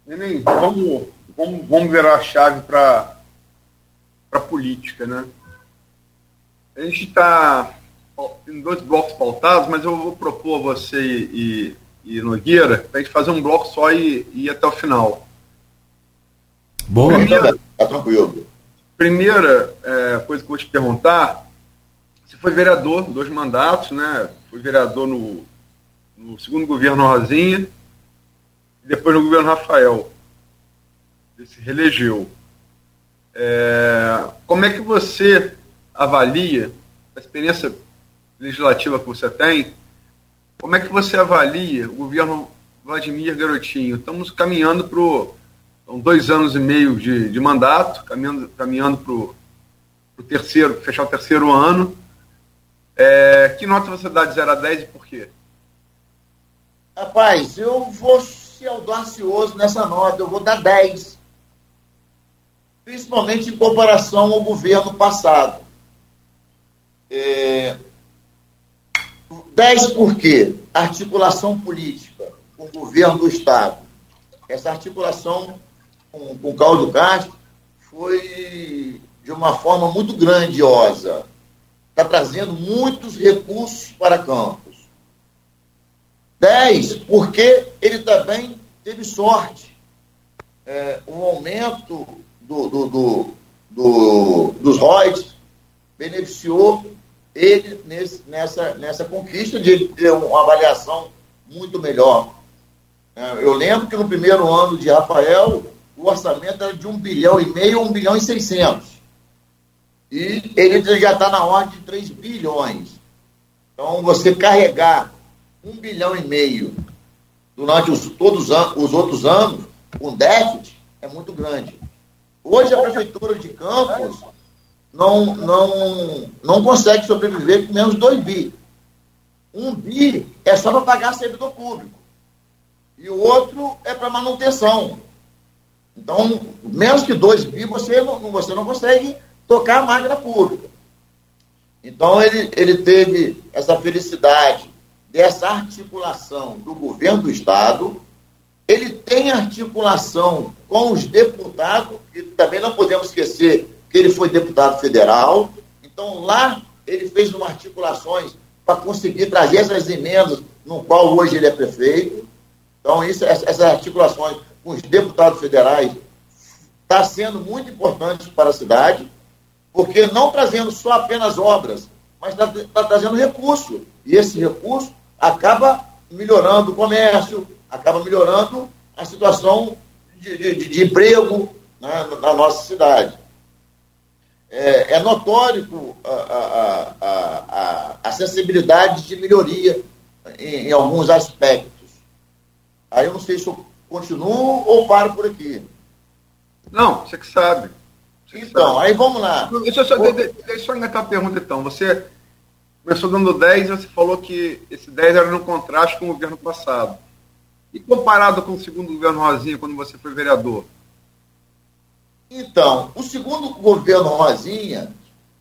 Neném, vamos, vamos, vamos virar a chave para a política, né? A gente está em dois blocos pautados, mas eu vou propor você e, e Nogueira para a gente fazer um bloco só e, e ir até o final. Boa, primeira, tá tranquilo. Primeira é, coisa que eu vou te perguntar, você foi vereador, dois mandatos, né? Foi vereador no, no segundo governo Rosinha e depois no governo Rafael. Ele se reelegeu. É, como é que você avalia a experiência legislativa que você tem? Como é que você avalia o governo Vladimir Garotinho? Estamos caminhando para são dois anos e meio de, de mandato, caminhando, caminhando para terceiro, fechar o terceiro ano. É, que nota você dá de 0 a 10 e por quê? Rapaz, eu vou ser audacioso nessa nota, eu vou dar 10. Principalmente em comparação ao governo passado. É... 10 por quê? Articulação política o governo do Estado. Essa articulação com, com Cláudio Castro foi de uma forma muito grandiosa. Está trazendo muitos recursos para Campos. Dez, porque ele também teve sorte. É, o aumento do, do, do, do dos royalties beneficiou ele nesse, nessa, nessa conquista de ter uma avaliação muito melhor. É, eu lembro que no primeiro ano de Rafael, o orçamento era de 1 bilhão e meio, 1 bilhão e 600. E ele já está na ordem de 3 bilhões. Então, você carregar 1 bilhão e meio durante os, todos os outros anos, com déficit, é muito grande. Hoje, a Prefeitura de Campos não, não, não consegue sobreviver com menos 2 bi. Um bi é só para pagar servidor público. E o outro é para manutenção. Então, menos que 2 bi, você não, você não consegue tocar a máquina pública. Então, ele, ele teve essa felicidade dessa articulação do governo do Estado, ele tem articulação com os deputados, e também não podemos esquecer que ele foi deputado federal, então lá ele fez uma articulações para conseguir trazer essas emendas, no qual hoje ele é prefeito. Então, isso, essas articulações com os deputados federais está sendo muito importante para a cidade, porque não trazendo só apenas obras, mas está tá trazendo recurso. E esse recurso acaba melhorando o comércio, acaba melhorando a situação de, de, de emprego né, na nossa cidade. É, é notório a, a, a, a, sensibilidade de melhoria em, em alguns aspectos. Aí eu não sei se eu continuo ou paro por aqui? Não, você que sabe. Então, aí vamos lá. Deixa eu só, deixa eu só engatar a pergunta então. Você começou dando 10 e você falou que esse 10 era no contraste com o governo passado. E comparado com o segundo governo Rosinha, quando você foi vereador? Então, o segundo governo Rosinha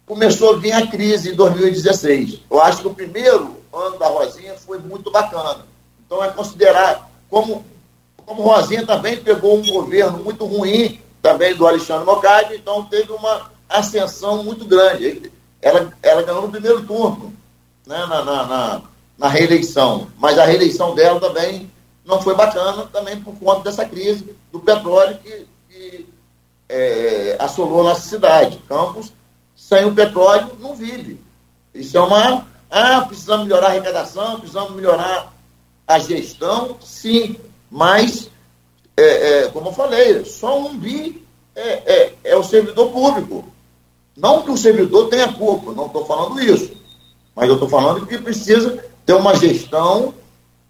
começou a vir a crise em 2016. Eu acho que o primeiro ano da Rosinha foi muito bacana. Então, é considerar, como, como Rosinha também pegou um governo muito ruim, também do Alexandre Mocadi, então teve uma ascensão muito grande. Ela, ela ganhou no primeiro turno, né, na, na, na, na reeleição. Mas a reeleição dela também não foi bacana, também por conta dessa crise do petróleo que, que é, assolou nossa cidade. Campos, sem o petróleo, não vive. Isso é uma. Ah, precisamos melhorar a arrecadação, precisamos melhorar a gestão, sim, mas, é, é, como eu falei, só um bi é, é, é o servidor público. Não que o servidor tenha culpa, não estou falando isso. Mas eu estou falando que precisa ter uma gestão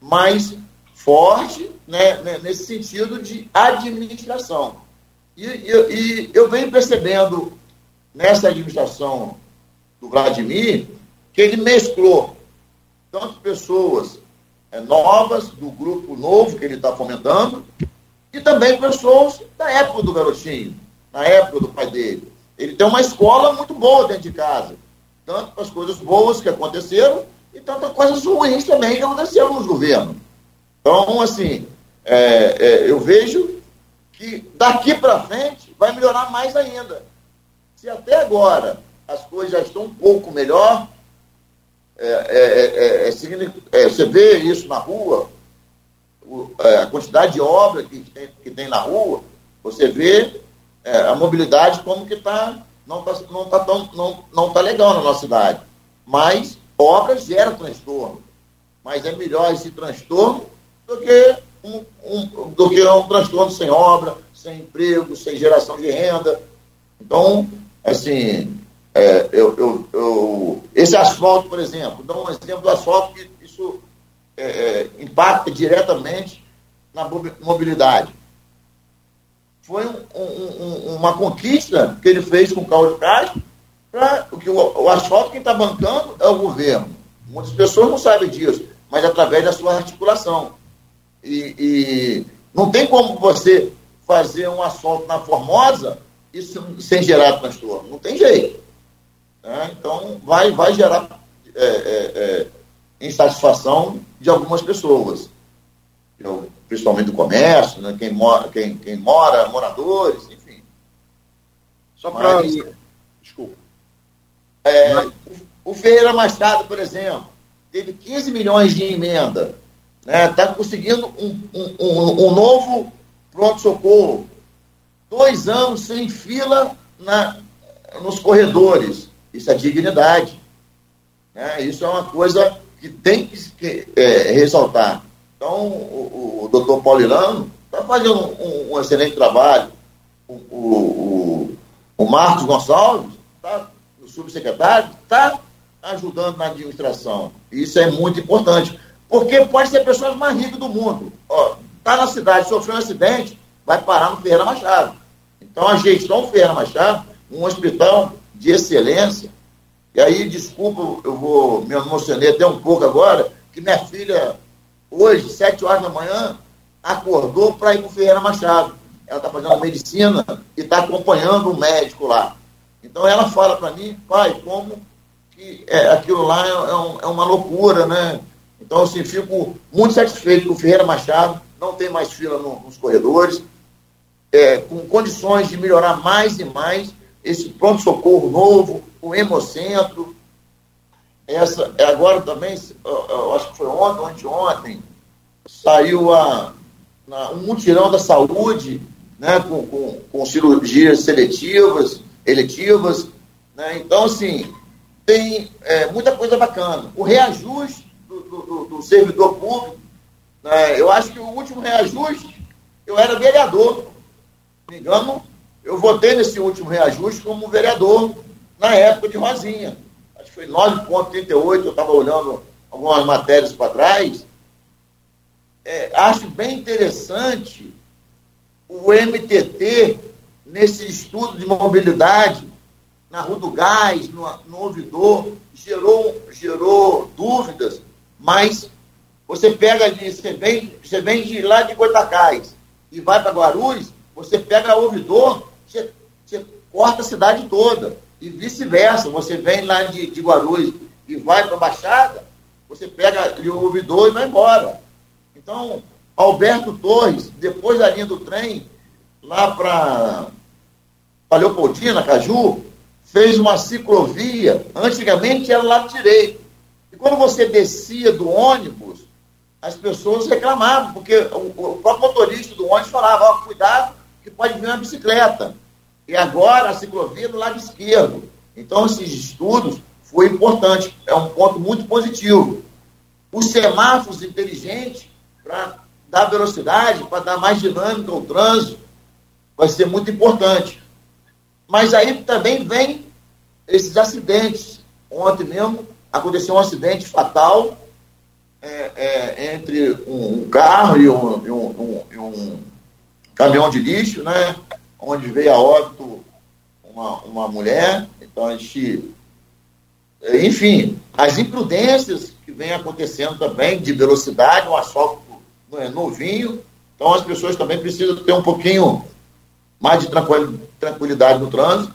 mais forte né, né nesse sentido de administração. E, e, e, eu venho percebendo nessa administração do Vladimir que ele mesclou tanto pessoas novas, do grupo novo que ele está fomentando, e também pessoas da época do garotinho, na época do pai dele. Ele tem uma escola muito boa dentro de casa, tanto para as coisas boas que aconteceram e tantas coisas ruins também que aconteceram nos governos. Então, assim, é, é, eu vejo que daqui para frente vai melhorar mais ainda. Se até agora as coisas já estão um pouco melhor, é, é, é, é você vê isso na rua, o, a quantidade de obra que tem, que tem na rua, você vê a mobilidade como que está não está não tá tão, não, não tá legal na nossa cidade. Mas obras geram transtorno. Mas é melhor esse transtorno do que um, um, do que um transtorno sem obra, sem emprego, sem geração de renda. Então, assim, é, eu, eu, eu, esse asfalto, por exemplo, dá um exemplo do asfalto que isso é, é, impacta diretamente na mobilidade foi um, um, uma conquista que ele fez com o Cláudio Castro, para que o, o asfalto quem está bancando é o governo. Muitas pessoas não sabem disso, mas através da sua articulação. E, e não tem como você fazer um asfalto na Formosa isso, sem gerar transtorno. Não tem jeito. Né? Então, vai, vai gerar é, é, é, insatisfação de algumas pessoas. Eu, principalmente do comércio, né? quem, mora, quem, quem mora, moradores, enfim. Só para. Desculpa. É, o Ferreira Machado, por exemplo, teve 15 milhões de emenda. Está né? Tá conseguindo um, um, um novo pronto-socorro. Dois anos sem fila na, nos corredores. Isso é dignidade. Né? Isso é uma coisa que tem que, é, ressaltar. Então, o, o doutor Paulirano está fazendo um, um, excelente trabalho. O, o, o Marcos Gonçalves, tá, o subsecretário, está ajudando na administração. Isso é muito importante. Porque pode ser pessoas mais ricas do mundo. Está na cidade, sofreu um acidente, vai parar no Ferreira Machado. Então, a gestão Ferreira Machado, um hospital de excelência. E aí, desculpa, eu vou me emocionei até um pouco agora, que minha filha hoje, sete horas da manhã, acordou para ir para o Ferreira Machado. Ela está fazendo medicina e está acompanhando o médico lá. Então ela fala para mim, pai, como que é, aquilo lá é, é, um, é, uma loucura, né? Então, assim, fico muito satisfeito que o Ferreira Machado não tem mais fila no, nos corredores, é, com condições de melhorar mais e mais esse pronto-socorro novo, o hemocentro, essa, é agora também, eu acho que foi ontem, anteontem, saiu a, na, um mutirão da saúde, né, com, com, com cirurgias seletivas, eletivas. Né? Então, assim, tem é, muita coisa bacana. O reajuste do, do, do servidor público, né, eu acho que o último reajuste, eu era vereador. Me engano, eu votei nesse último reajuste como vereador na época de Rosinha foi 9,38, eu estava olhando algumas matérias para trás. É, acho bem interessante o MTT nesse estudo de mobilidade, na Rua do Gás, no, no ouvidor, gerou, gerou dúvidas, mas você pega ali, você vem, você vem de lá de Goitacás e vai para Guarulhos, você pega ouvidor, você, você corta a cidade toda. E vice-versa, você vem lá de, de Guarulhos e vai para a Baixada, você pega o ouvidor e vai embora. Então, Alberto Torres, depois da linha do trem, lá para Leopoldina, Caju, fez uma ciclovia. Antigamente era lado direito. E quando você descia do ônibus, as pessoas reclamavam, porque o, o próprio motorista do ônibus falava, cuidado, que pode vir uma bicicleta. E agora a ciclovia do lado esquerdo. Então, esses estudos foi importante, é um ponto muito positivo. Os semáforos inteligentes, para dar velocidade, para dar mais dinâmica ao trânsito, vai ser muito importante. Mas aí também vem esses acidentes. Ontem mesmo aconteceu um acidente fatal é, é, entre um, carro e um, e um, um, caminhão de lixo, né? Onde veio a óbito uma, uma mulher. Então a gente. Enfim, as imprudências que vem acontecendo também de velocidade, um asfalto é, novinho. Então as pessoas também precisam ter um pouquinho mais de tranquilidade no trânsito.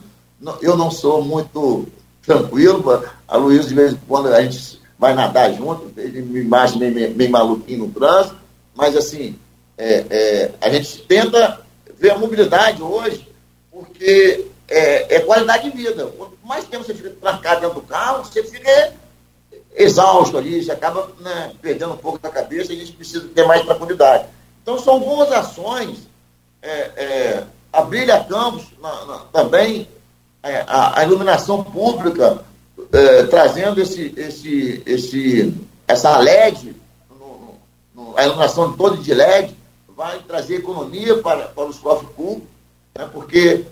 Eu não sou muito tranquilo, a Luísa, de vez em quando, a gente vai nadar junto, ele me acha meio, meio maluquinho no trânsito, mas assim, é, é, a gente tenta ver a mobilidade hoje, porque é, é, qualidade de vida. Quanto mais tempo você fica trancado dentro do carro, você fica exausto ali, você acaba né, perdendo um pouco da cabeça e a gente precisa ter mais tranquilidade. Então, são algumas ações. É, é, a Brilha Campos na, na, também, é, a, a, iluminação pública, trazendo esse, esse, esse, essa LED, a iluminação toda de LED, vai trazer economia para, para os cofres públicos, né, porque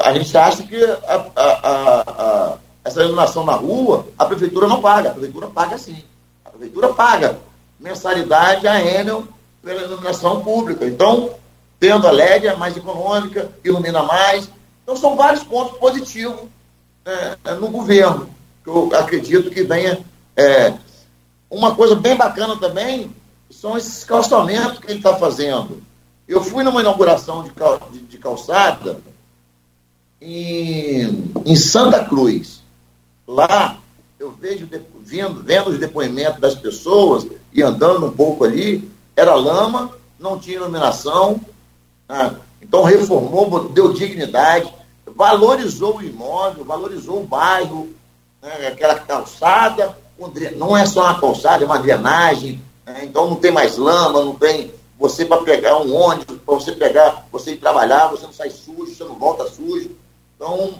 a gente acha que a, a, a, essa iluminação na rua, a prefeitura não paga, a prefeitura paga sim. A prefeitura paga mensalidade a Enel pela iluminação pública. Então, tendo a LED é mais econômica, ilumina mais. Então, são vários pontos positivos né, no governo, que eu acredito que venha. É, uma coisa bem bacana também são esses calçamentos que ele está fazendo. Eu fui numa inauguração de, cal, de, de calçada em, em Santa Cruz. Lá, eu vejo, vendo, vendo os depoimentos das pessoas e andando um pouco ali, era lama, não tinha iluminação, então reformou, deu dignidade, valorizou o imóvel, valorizou o bairro, né? aquela calçada, não é só uma calçada, é uma drenagem, né? então não tem mais lama, não tem você para pegar um ônibus, para você pegar, você ir trabalhar, você não sai sujo, você não volta sujo. Então,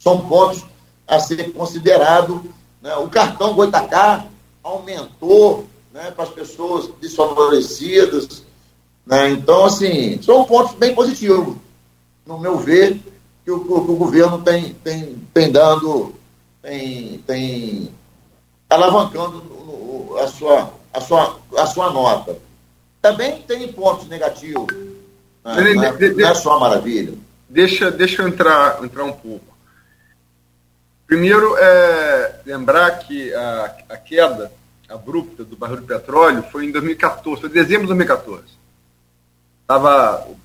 são pontos a ser considerado. Né? O cartão Goitacá aumentou né, para as pessoas desfavorecidas. Né? Então, assim, são pontos bem positivos, no meu ver, que o, que o governo tem, tem, tem dando, tem, tem alavancando a, sua, a, sua, a sua nota. Também tem pontos negativos. Né? Não, é, não é só maravilha. Deixa, deixa eu entrar, entrar um pouco. Primeiro, é lembrar que a, a queda abrupta do barril de petróleo foi em 2014, foi em dezembro de 2014. Tava, o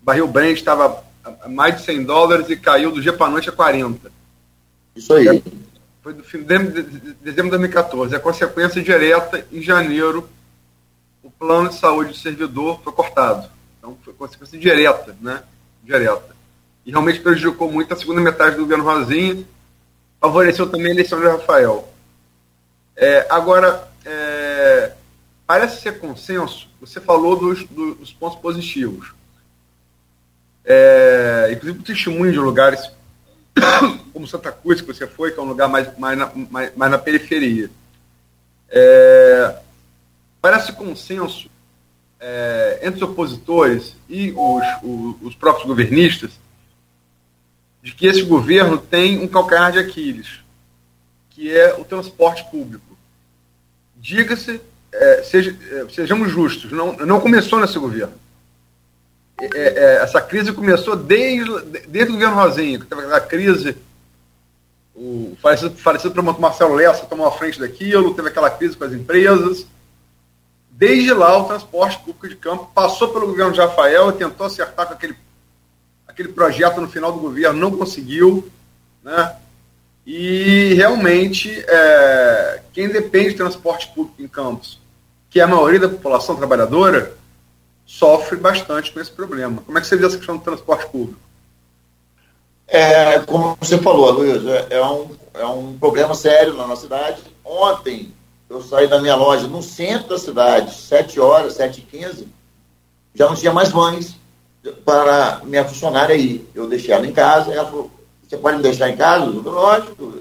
barril Brent estava a mais de 100 dólares e caiu do dia para a noite a 40. Isso aí. Foi do fim de dezembro de 2014. A consequência direta, em janeiro, o plano de saúde do servidor foi cortado. Então, foi consequência direta, né? Direta. E realmente prejudicou muito a segunda metade do governo Rosinha favoreceu também a eleição de Rafael. É, agora, é, parece ser consenso, você falou dos, dos pontos positivos. É, inclusive o testemunho de lugares como Santa Cruz, que você foi, que é um lugar mais, mais, na, mais, mais na periferia. É, parece consenso é, entre os opositores e os, os, os próprios governistas de que esse governo tem um calcanhar de Aquiles, que é o transporte público. Diga-se, é, seja, é, sejamos justos, não, não começou nesse governo. É, é, essa crise começou desde, desde o governo Rosinha, que teve aquela crise. O falecido, falecido Marcelo Lessa tomou a frente daquilo, teve aquela crise com as empresas. Desde lá, o transporte público de campo passou pelo governo de Rafael e tentou acertar com aquele, aquele projeto no final do governo, não conseguiu. Né? E realmente, é, quem depende de transporte público em campos, que é a maioria da população trabalhadora, sofre bastante com esse problema. Como é que você vê essa questão do transporte público? É, como você falou, Luiz, é, é, um, é um problema sério na nossa cidade. Ontem, eu saí da minha loja no centro da cidade, 7 horas, 7 e 15 já não tinha mais vans para minha funcionária ir. Eu deixei ela em casa, ela falou, você pode me deixar em casa? Eu, lógico.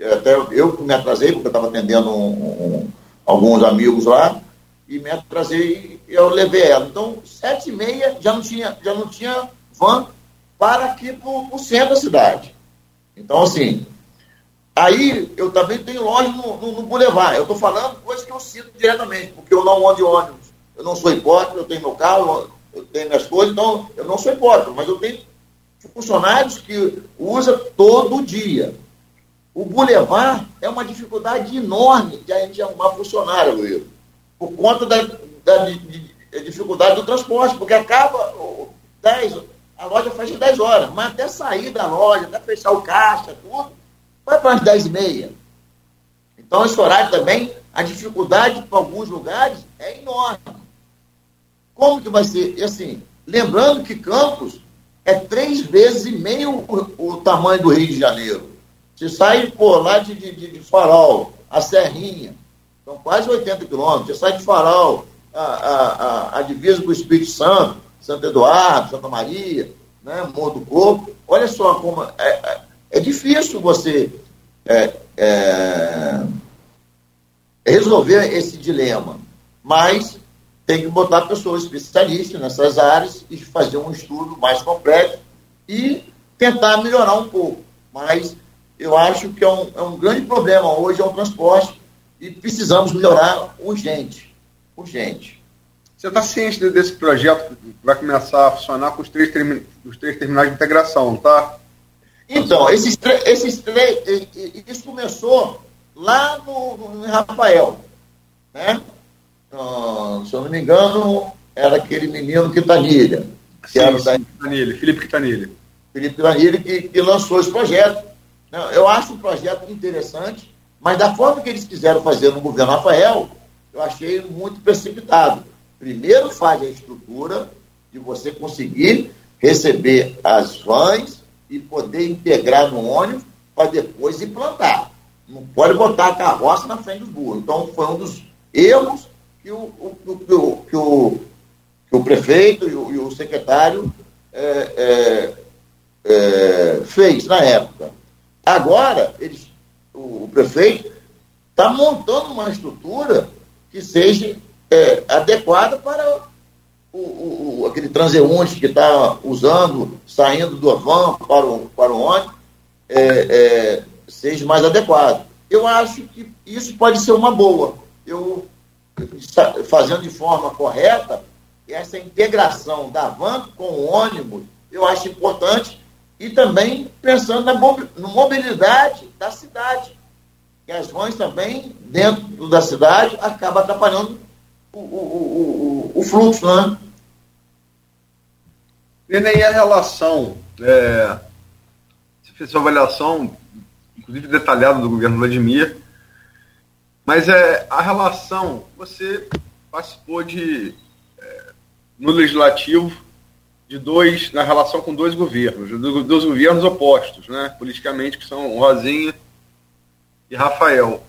Até eu me atrasei, porque eu estava atendendo um, um, alguns amigos lá, e me atrasei e eu levei ela. Então, sete e meia já não tinha, já não tinha van para aqui para o centro da cidade. Então, assim, aí eu também tenho loja no, no, no Boulevard. Eu estou falando coisas que eu sinto diretamente, porque eu não ando de ônibus. Eu não sou hipócrita, eu tenho meu carro, eu tenho minhas coisas, então eu não sou hipócrita, mas eu tenho funcionários que usa todo dia. O Boulevard é uma dificuldade enorme de a gente arrumar funcionário, Luiz, por conta da, da de, de, dificuldade do transporte, porque acaba 10, a loja fecha 10 horas, mas até sair da loja, até fechar o caixa, tudo, vai para as 10 e meia. Então, esse horário também, a dificuldade para alguns lugares é enorme. Como que vai ser? E assim, lembrando que Campos é três vezes e meio o, o tamanho do Rio de Janeiro. Se sai por lá de, de, de, Farol, a Serrinha, são quase 80 quilômetros. Você sai de Farol, a, a, a, divisa com o Espírito Santo, Santo Eduardo, Santa Maria, né, Morro do Corpo. Olha só como é, é, é difícil você é, é, resolver esse dilema. Mas tem que botar pessoas especialistas nessas áreas e fazer um estudo mais completo e tentar melhorar um pouco. Mas eu acho que é um, é um grande problema hoje é o transporte e precisamos melhorar urgente. Urgente. Você está ciente desse projeto que vai começar a funcionar com os três, os três terminais de integração, tá? Então, esses, esses três, isso começou lá no, no Rafael, né? Ah, se eu não me engano, era aquele menino Quintanilha. Que sim, era da... Quintanilha, Felipe Quintanilha. Felipe Quintanilha que, que lançou esse projeto. Eu acho um projeto interessante, mas da forma que eles quiseram fazer no governo Rafael, eu achei muito precipitado. Primeiro faz a estrutura de você conseguir receber as vans e poder integrar no ônibus para depois implantar. Não pode botar a carroça na frente do burro. Então, foi um dos erros que o, o, que o, que o, que o prefeito e o, e o secretário é, é, é, fez na época. Agora, eles, o, o prefeito está montando uma estrutura que seja é, adequada para o, o, aquele transeunte que está usando, saindo do van para o, para o ônibus, é, é, seja mais adequado. Eu acho que isso pode ser uma boa. Eu fazendo de forma correta, essa integração da van com o ônibus, eu acho importante, e também pensando na mobilidade da cidade. Que as vans também, dentro da cidade, acabam atrapalhando o, o, o, o fluxo, né? E nem a relação, é, você fez uma avaliação, inclusive detalhada do governo Vladimir, mas é, a relação, você participou de, é, no legislativo, de dois, na relação com dois governos, dois governos opostos, né, politicamente, que são Rosinha e Rafael.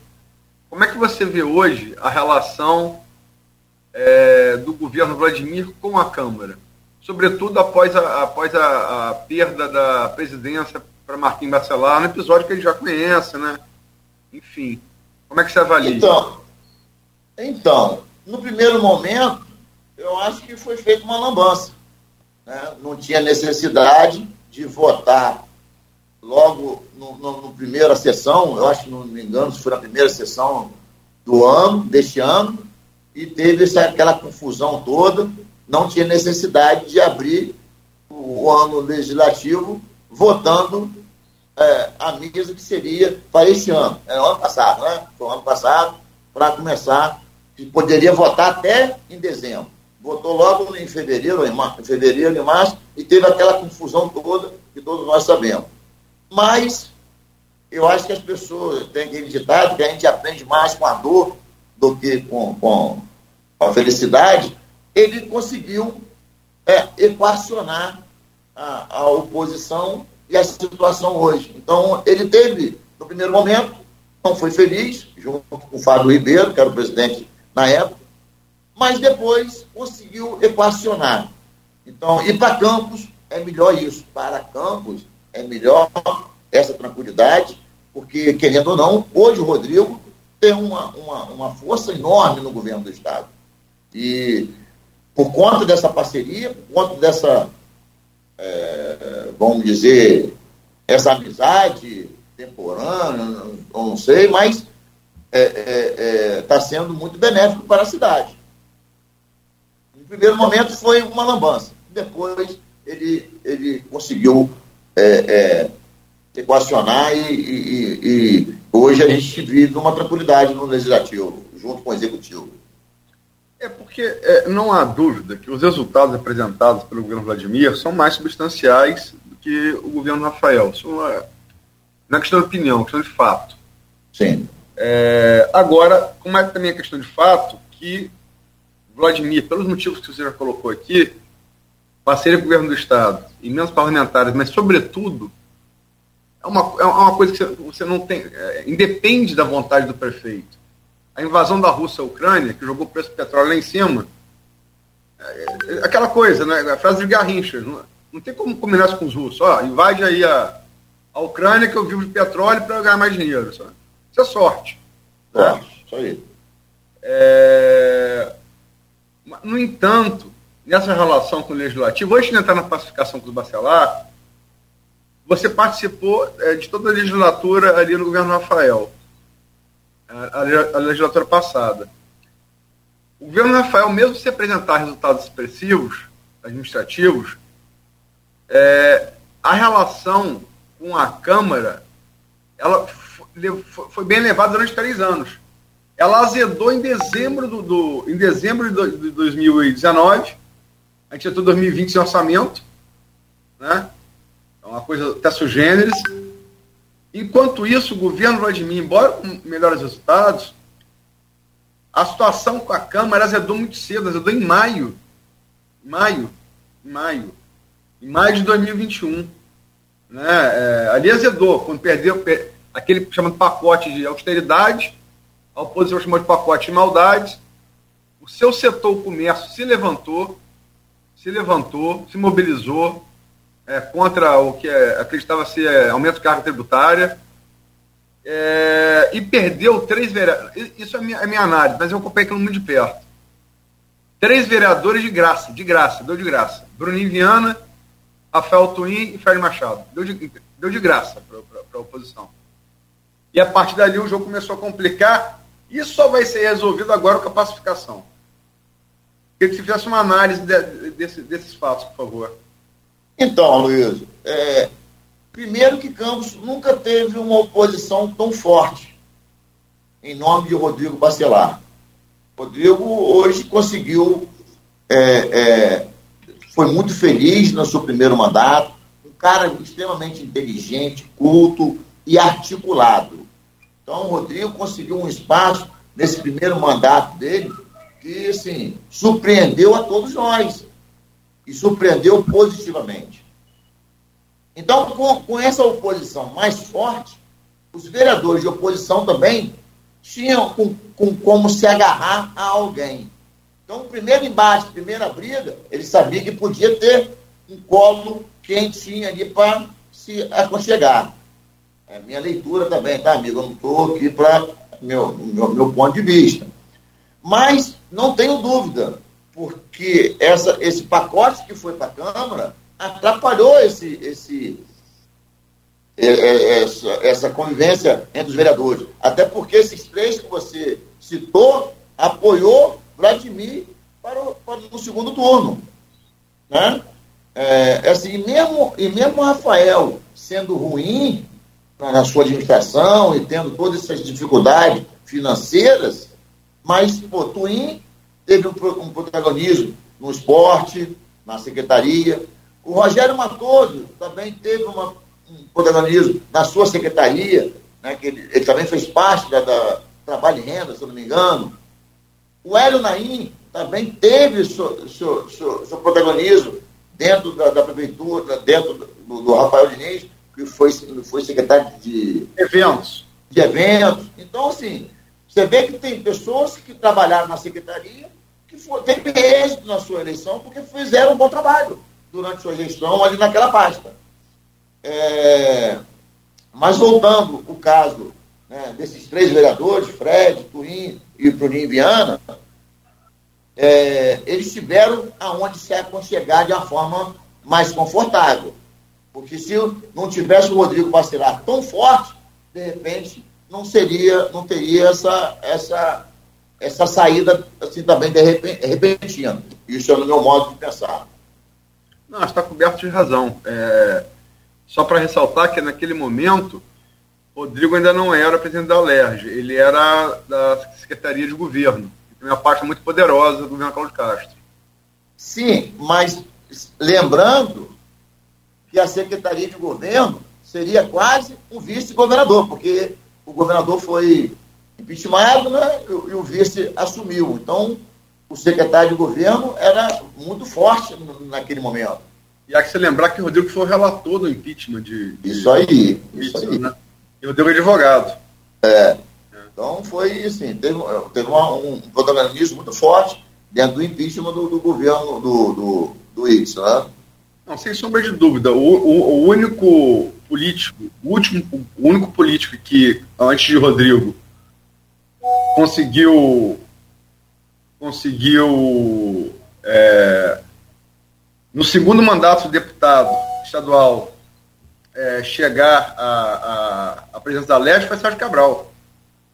Como é que você vê hoje a relação é, do governo Vladimir com a Câmara? Sobretudo após a, após a, a perda da presidência para Martim Bacelar, no episódio que ele já conhece, né? Enfim. Como é que você avalia? Então, então no primeiro momento, eu acho que foi feita uma lambança. Né? Não tinha necessidade de votar logo no, no, no primeira sessão, eu acho não me engano, se foi na primeira sessão do ano, deste ano, e teve essa, aquela confusão toda não tinha necessidade de abrir o ano legislativo votando é, a mesa que seria para esse ano. É o ano passado, né? Foi o ano passado, para começar, que poderia votar até em dezembro. Votou logo em fevereiro, em, mar, em fevereiro, em março, e teve aquela confusão toda que todos nós sabemos. Mas eu acho que as pessoas têm aquele ditado que a gente aprende mais com a dor do que com, com a felicidade. Ele conseguiu é, equacionar a, a oposição e a situação hoje. Então, ele teve, no primeiro momento, não foi feliz, junto com o Fábio Ribeiro, que era o presidente na época, mas depois conseguiu equacionar. Então, e para Campos é melhor isso. Para Campos é melhor essa tranquilidade, porque, querendo ou não, hoje o Rodrigo tem uma, uma, uma força enorme no governo do Estado. E por conta dessa parceria, por conta dessa, é, vamos dizer, essa amizade temporânea, eu não sei, mas está é, é, é tá sendo muito benéfico para a cidade. Primeiro momento foi uma lambança, depois ele, ele conseguiu é, é, equacionar e, e, e, hoje a gente vive uma tranquilidade no legislativo, junto com o executivo. É porque é, não há dúvida que os resultados apresentados pelo governo Vladimir são mais substanciais do que o governo Rafael. Isso não é, não é questão de opinião, é questão de fato. Sim. É, agora, como é também a questão de fato que Vladimir, pelos motivos que você já colocou aqui, parceria com o governo do Estado, emendas parlamentares, mas, sobretudo, é uma, é uma coisa que você não tem. É, independe da vontade do prefeito. A invasão da Rússia à Ucrânia, que jogou o preço do petróleo lá em cima, é, é, aquela coisa, né? A frase de Garrincha. Não, não tem como combinar isso com os russos. Ó, invade aí a, a Ucrânia que eu vivo de petróleo para ganhar mais dinheiro. Só. Isso é sorte. Né? Isso aí. É... No entanto, nessa relação com o legislativo, antes de entrar na pacificação com os Bacelar, você participou é, de toda a legislatura ali no governo Rafael, a, a, legislatura passada. O governo Rafael, mesmo se apresentar resultados expressivos, administrativos, é, a relação com a Câmara ela foi bem levada durante três anos. Ela azedou em dezembro, do, do em dezembro de 2019, a gente entrou em 2020 sem orçamento, né? É uma coisa até sugêneres. Enquanto isso, o governo Vladimir, embora com melhores resultados, a situação com a Câmara azedou muito cedo, azedou em maio. Maio. Em maio. Em maio de 2021. Né? É, ali azedou, quando perdeu aquele chamado pacote de austeridade, a oposição chamou de pacote de maldade. O seu setor, o comércio, se levantou, se levantou, se mobilizou, é, contra o que é, acreditava ser é, aumento de carga tributária é, e perdeu três vereadores. Isso é minha, é minha análise, mas eu acompanhei aquilo muito de perto. Três vereadores de graça, de graça, deu de graça. Bruninho Viana, Rafael Twin e Fred Machado. Deu de, deu de graça para a oposição. E a partir dali o jogo começou a complicar. Isso só vai ser resolvido agora com a pacificação. Queria que você fizesse uma análise de, desse, desses fatos, por favor. Então, Luiz, é, primeiro que Campos nunca teve uma oposição tão forte em nome de Rodrigo Bacelar. Rodrigo hoje conseguiu, é, é, foi muito feliz no seu primeiro mandato, um cara extremamente inteligente, culto e articulado. Então, o Rodrigo conseguiu um espaço nesse primeiro mandato dele que, assim, surpreendeu a todos nós e surpreendeu positivamente. Então, com, com essa oposição mais forte, os vereadores de oposição também tinham com, com como se agarrar a alguém. Então, o primeiro embate, primeira briga, ele sabia que podia ter um colo quentinho ali para se aconchegar. É minha leitura também, tá, amigo? Eu não estou aqui para meu, meu, meu ponto de vista. Mas não tenho dúvida, porque essa, esse pacote que foi para a Câmara atrapalhou esse, esse, é, é, essa, essa convivência entre os vereadores. Até porque esses três que você citou apoiou Vladimir para o, para o segundo turno. Né? É, assim, e, mesmo, e mesmo o Rafael sendo ruim na sua administração e tendo todas essas dificuldades financeiras, mas o Twin teve um, protagonismo no esporte, na secretaria. O Rogério Matoso também teve uma, um protagonismo na sua secretaria, né, que ele, ele também fez parte da, da, Trabalho e Renda, se eu não me engano. O Hélio Naim também teve seu, seu, seu, seu protagonismo dentro da, da, prefeitura, dentro do, do Rafael Diniz, que foi, foi secretário de eventos. De eventos. Então, assim, você vê que tem pessoas que trabalharam na secretaria que for, teve êxito na sua eleição porque fizeram um bom trabalho durante sua gestão ali naquela pasta. É, mas voltando o caso né, desses três vereadores, Fred, Turim e Bruninho Viana, é, eles tiveram aonde se aconchegar de uma forma mais confortável. Porque se não tivesse o Rodrigo Bacelar tão forte, de repente não seria, não teria essa, essa, essa saída assim também de repentina. Isso é no meu modo de pensar. Não, está coberto de razão. É, só para ressaltar que naquele momento, Rodrigo ainda não era presidente da ULERJ, ele era da Secretaria de Governo, que tem uma parte muito poderosa do governo Cláudio Castro. Sim, mas lembrando que a Secretaria de Governo seria quase um vice-governador, porque o governador foi impeachmentado né, e o vice assumiu. Então, o secretário de governo era muito forte naquele momento. E há que se lembrar que o Rodrigo foi o relator do impeachment de. de isso aí. Isso aí. Né? E o Rodrigo é advogado. É. Então foi assim, teve, teve uma, um protagonismo muito forte dentro do impeachment do, do governo do, do, do X, né? Não, sem sombra de dúvida. O, o, o único político, o último, o único político que, antes de Rodrigo, conseguiu conseguiu é, no segundo mandato de deputado estadual é, chegar à, à, à presidência da Leste foi Sérgio Cabral,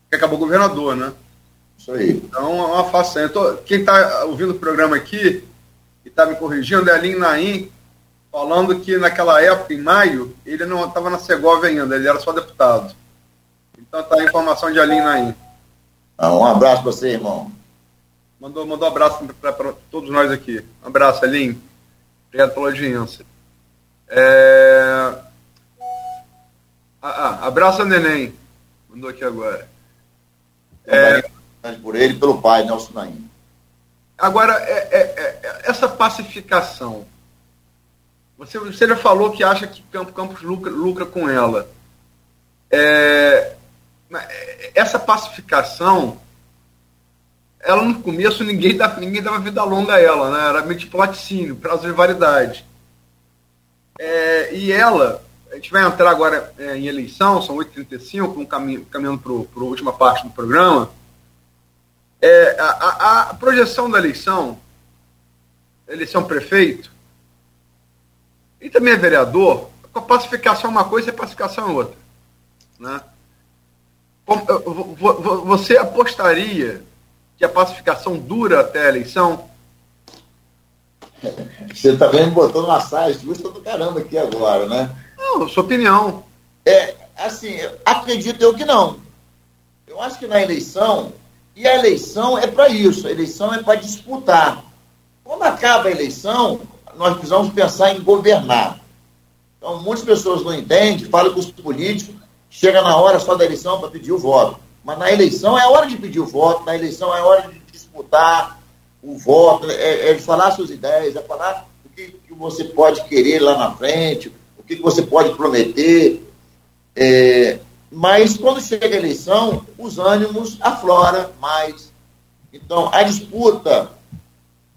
que acabou governador, né? Isso aí. Então é uma façanha. Tô, quem está ouvindo o programa aqui e está me corrigindo é Aline Naim, falando que naquela época, em maio, ele não estava na Segovia ainda, ele era só deputado. Então tá a informação de Aline Naim. Ah, um abraço para você, irmão. Mandou, mandou um abraço para todos nós aqui. Um abraço, Aline. Obrigado pela audiência. É... Ah, ah, abraço a Neném. Mandou aqui agora. É... Por ele e pelo pai, Nelson Naim. Agora, é, é, é, essa pacificação. Você, você já falou que acha que Campo Campos lucra, lucra com ela. É, essa pacificação, ela no começo ninguém dava, ninguém dava vida longa a ela, né? Era meio tipo laticínio, prazo de variedade. É, e ela, a gente vai entrar agora é, em eleição, são 8h35, um caminho, caminhando para a última parte do programa. É, a, a, a, projeção da eleição, eleição prefeito, e também é vereador, a pacificação é uma coisa e a pacificação é outra. Né? Você apostaria que a pacificação dura até a eleição? Você também me botou numa saia justa do caramba aqui agora, né? Não, sua opinião. É, assim, acredito eu que não. Eu acho que na eleição, e a eleição é para isso, a eleição é para disputar. Quando acaba a eleição, nós precisamos pensar em governar. Então, muitas pessoas não entendem, falam que os políticos chegam na hora só da eleição para pedir o voto. Mas na eleição é hora de pedir o voto, na eleição é hora de disputar o voto, é, é de falar suas ideias, é falar o que, que, você pode querer lá na frente, o que, que você pode prometer. É, mas quando chega a eleição, os ânimos afloram mais. Então, a disputa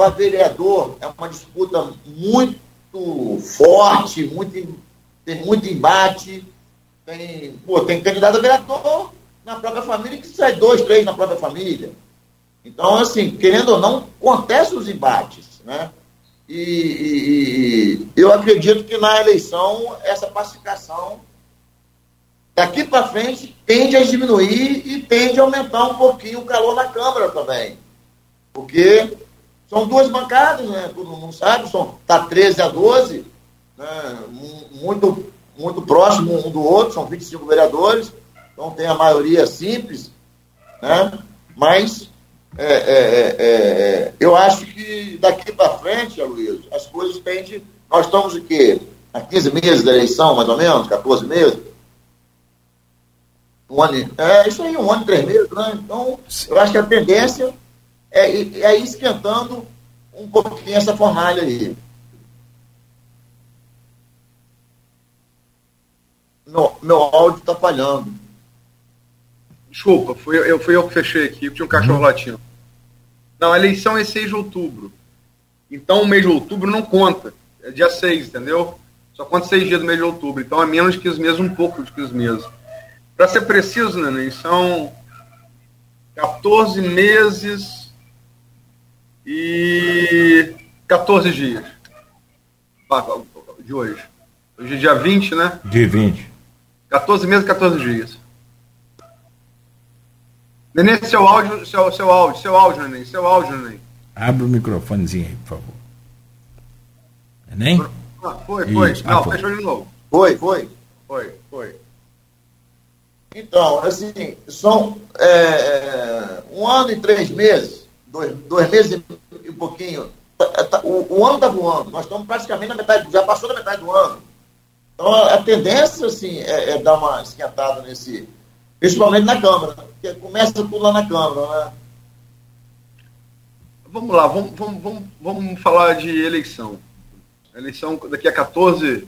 para vereador é uma disputa muito forte, muito, tem muito embate. Tem, pô, tem candidato a vereador na própria família que sai dois, três na própria família. Então, assim, querendo ou não, acontecem os embates, né? E, e, e eu acredito que na eleição essa pacificação daqui para frente tende a diminuir e tende a aumentar um pouquinho o calor na Câmara também. Porque são duas bancadas, né? Todo mundo sabe, está 13 a 12, né? muito, muito próximo um do outro, são 25 vereadores, então tem a maioria simples, né? Mas é, é, é, é eu acho que daqui para frente, Aloysio, as coisas tendem. Nós estamos o quê? Há 15 meses da eleição, mais ou menos, 14 meses. Um ano, é isso aí, um ano e três meses, né? Então, eu acho que a tendência é, é esquentando um pouquinho essa fornalha aí. Meu, meu áudio está falhando. Desculpa, fui eu, fui eu que fechei aqui, tinha um cachorro uhum. latindo. Não, a eleição é 6 de outubro. Então o mês de outubro não conta. É dia 6, entendeu? Só conta seis dias do mês de outubro. Então é menos que os meses, um pouco que os meses. Para ser preciso, Neném, são 14 meses e 14 dias de hoje. Hoje é dia 20, né? Dia 20. 14 meses e 14 dias. Neném, seu áudio, seu, seu áudio, seu áudio, Neném, seu áudio, Neném. Abre o microfonezinho aí, por favor. Neném? Ah, foi, foi. Isso. Não, ah, fechou de novo. Foi, foi. Foi, foi. Então, assim, são é, um ano e três meses, dois, dois meses e um pouquinho. Tá, tá, o, o ano está voando, nós estamos praticamente na metade, já passou da metade do ano. Então, a, a tendência, assim, é, é, dar uma esquentada nesse, principalmente na Câmara, porque começa tudo lá na Câmara, né? Vamos lá, vamos, vamos, vamos, vamos falar de eleição. Eleição daqui a 14,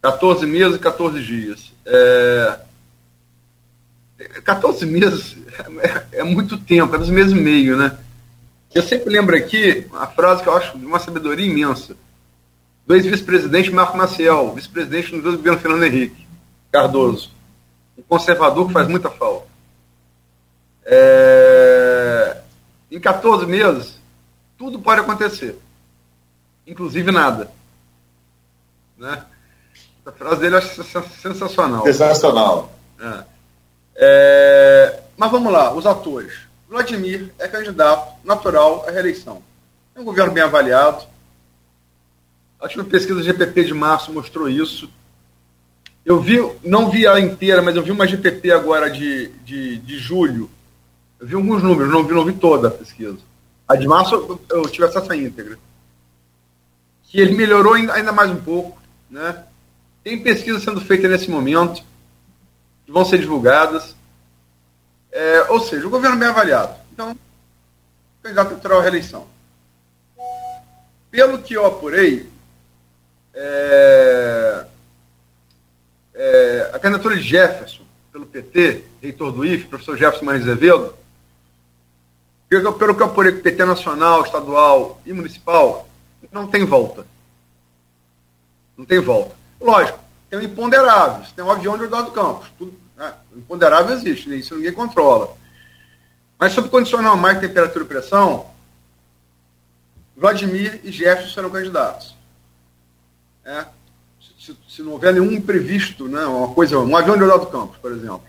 14 meses e 14 dias. É, 14 meses é, é, muito tempo, é dois meses e meio, né? Eu sempre lembro aqui a frase que eu acho de uma sabedoria imensa. Do ex-vice-presidente Marco Maciel, vice-presidente do governo Fernando Henrique Cardoso. Um conservador que faz muita falta. É... Em 14 meses, tudo pode acontecer. Inclusive nada. Né? A frase dele eu acho sensacional. Sensacional. É. É, mas vamos lá, os atores. Vladimir é candidato natural à reeleição. É um governo bem avaliado. A última pesquisa GPP de março mostrou isso. Eu vi, não vi ela inteira, mas eu vi uma GPP agora de, de, de julho. Eu vi alguns números, não vi, não vi toda a pesquisa. A de março eu, eu tive acesso à íntegra. Que ele melhorou ainda mais um pouco. Né? Tem pesquisa sendo feita nesse momento vão ser divulgadas. É, ou seja, o governo bem avaliado. Então, candidato eleitoral à reeleição. Pelo que eu apurei, é, é, a candidatura de Jefferson, pelo PT, reitor do IFE, professor Jefferson Maris Azevedo, pelo, pelo que eu apurei com o PT nacional, estadual e municipal, não tem volta. Não tem volta. Lógico, tem o imponderável, tem um avião de Eduardo Campos. Tudo, né? O imponderável existe, né? isso ninguém controla. Mas sob condicional mais temperatura e pressão, Vladimir e Jefferson serão candidatos. É? Se, se, não houver nenhum imprevisto, né? uma coisa, um avião de Eduardo Campos, por exemplo.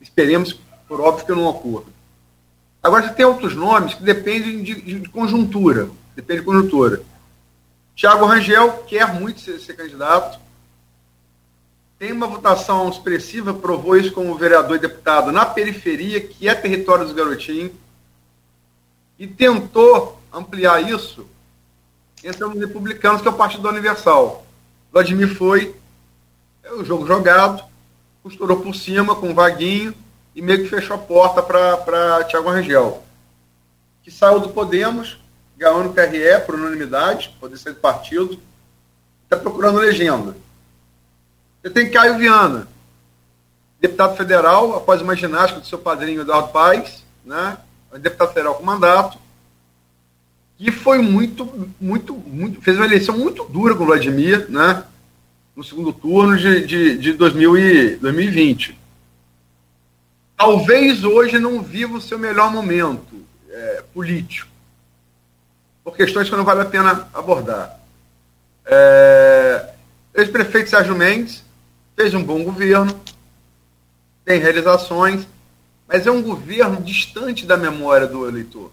Esperemos, por óbvio, que não ocorra. Agora, você tem outros nomes que dependem de, de conjuntura. Depende de conjuntura. Tiago Rangel quer muito ser, ser candidato tem uma votação expressiva, provou isso como vereador e deputado na periferia, que é território dos garotinhos, e tentou ampliar isso entre os republicanos, que é o Partido Universal. Vladimir foi, é o jogo jogado, costurou por cima com o Vaguinho e meio que fechou a porta para Tiago Rangel, que saiu do Podemos, ganhou no PRE por unanimidade, poder ser do partido, está procurando legenda. Você tem Caio Viana, deputado federal, após uma ginástica do seu padrinho Eduardo Paes, né? deputado federal com mandato, que foi muito, muito, muito, fez uma eleição muito dura com o Vladimir, né? No segundo turno de, de, de 2000 e, 2020. Talvez hoje não viva o seu melhor momento é, político, por questões que não vale a pena abordar. É, Ex-prefeito Sérgio Mendes, fez um bom governo, tem realizações, mas é um governo distante da memória do eleitor.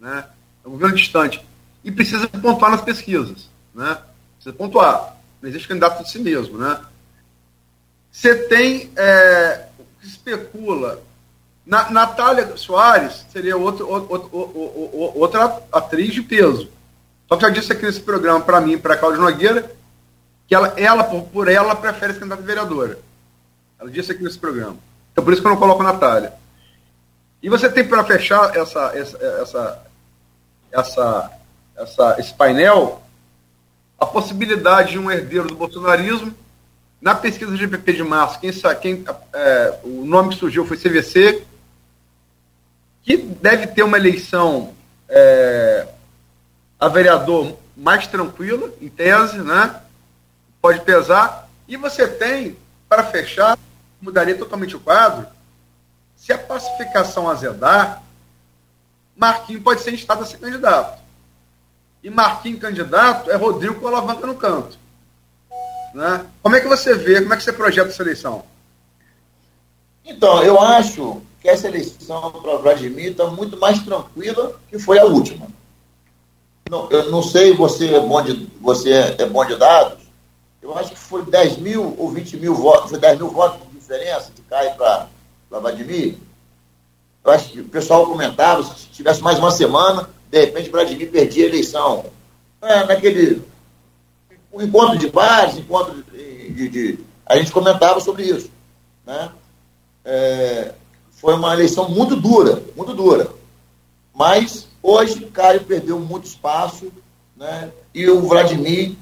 Né? é um governo distante. E precisa pontuar nas pesquisas. Né? Precisa pontuar. Não existe candidato de si mesmo. Né? Você tem é, especula. Na, Natália Soares seria outro, outro, outro, outra atriz de peso. Só que já disse aqui nesse programa, para mim, para a Cláudia Nogueira, que ela, ela por, por ela, prefere ser candidata vereadora. Ela disse aqui nesse programa. Então, por isso que eu não coloco a Natália. E você tem para fechar essa, essa, essa, essa, essa, esse painel a possibilidade de um herdeiro do bolsonarismo. Na pesquisa do GPP de março, quem, quem, é, o nome que surgiu foi CVC, que deve ter uma eleição é, a vereador mais tranquila, em tese, né? Pode pesar. E você tem, para fechar, mudaria totalmente o quadro, se a pacificação azedar, Marquinhos pode ser instado a ser candidato. E Marquinhos candidato é Rodrigo com alavanca no canto. Né? Como é que você vê, como é que você projeta essa eleição? Então, eu acho que essa eleição para Vladimir está muito mais tranquila que foi a última. Não, eu não sei, você é bom de, você é bom de dados, eu acho que foi 10 mil ou 20 mil votos, foi 10 mil votos de diferença de Caio para Vladimir. Eu acho que o pessoal comentava, se tivesse mais uma semana, de repente Vladimir perdia a eleição. É, naquele encontro de bares, encontro de, de, de, a gente comentava sobre isso. Né? É, foi uma eleição muito dura, muito dura. Mas hoje Caio perdeu muito espaço né? e o Vladimir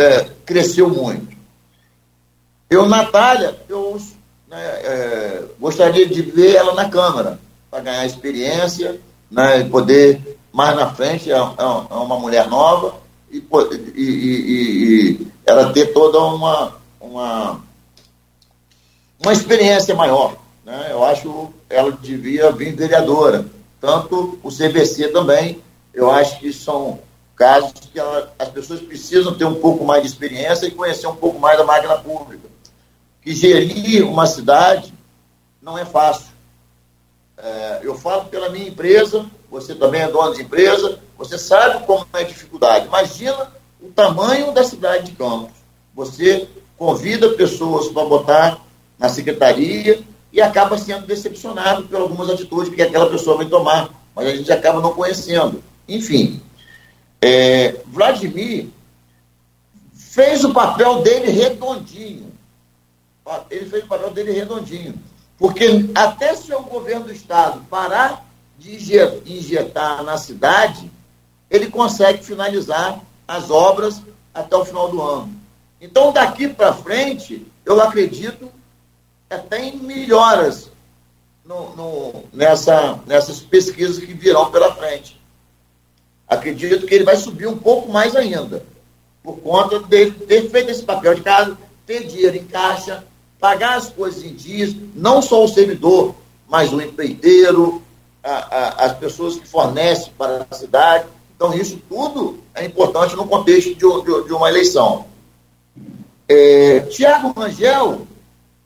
é, cresceu muito. Eu, Natália, eu né, é, gostaria de ver ela na Câmara, para ganhar experiência, né, poder, mais na frente, é, é, é uma mulher nova, e, e, e, e, ela ter toda uma, uma, uma experiência maior. Né? Eu acho que ela devia vir vereadora. Tanto o CBC também, eu acho que são casos que ela, as pessoas precisam ter um pouco mais de experiência e conhecer um pouco mais da máquina pública. Que gerir uma cidade não é fácil. É, eu falo pela minha empresa, você também é dono de empresa, você sabe como é a dificuldade. Imagina o tamanho da cidade de Campos. Você convida pessoas para botar na secretaria e acaba sendo decepcionado por algumas atitudes que aquela pessoa vai tomar, mas a gente acaba não conhecendo. Enfim, é, Vladimir fez o papel dele redondinho. Ele fez o papel dele redondinho. Porque até se o governo do Estado parar de injetar na cidade, ele consegue finalizar as obras até o final do ano. Então, daqui para frente, eu acredito até em melhoras no, no, nessa, nessas pesquisas que virão pela frente acredito que ele vai subir um pouco mais ainda, por conta de ter feito esse papel de casa, ter dinheiro em caixa, pagar as coisas em dias, não só o servidor, mas o empreiteiro, a, a, as pessoas que fornecem para a cidade. Então, isso tudo é importante no contexto de, de, de uma eleição. É, Tiago Rangel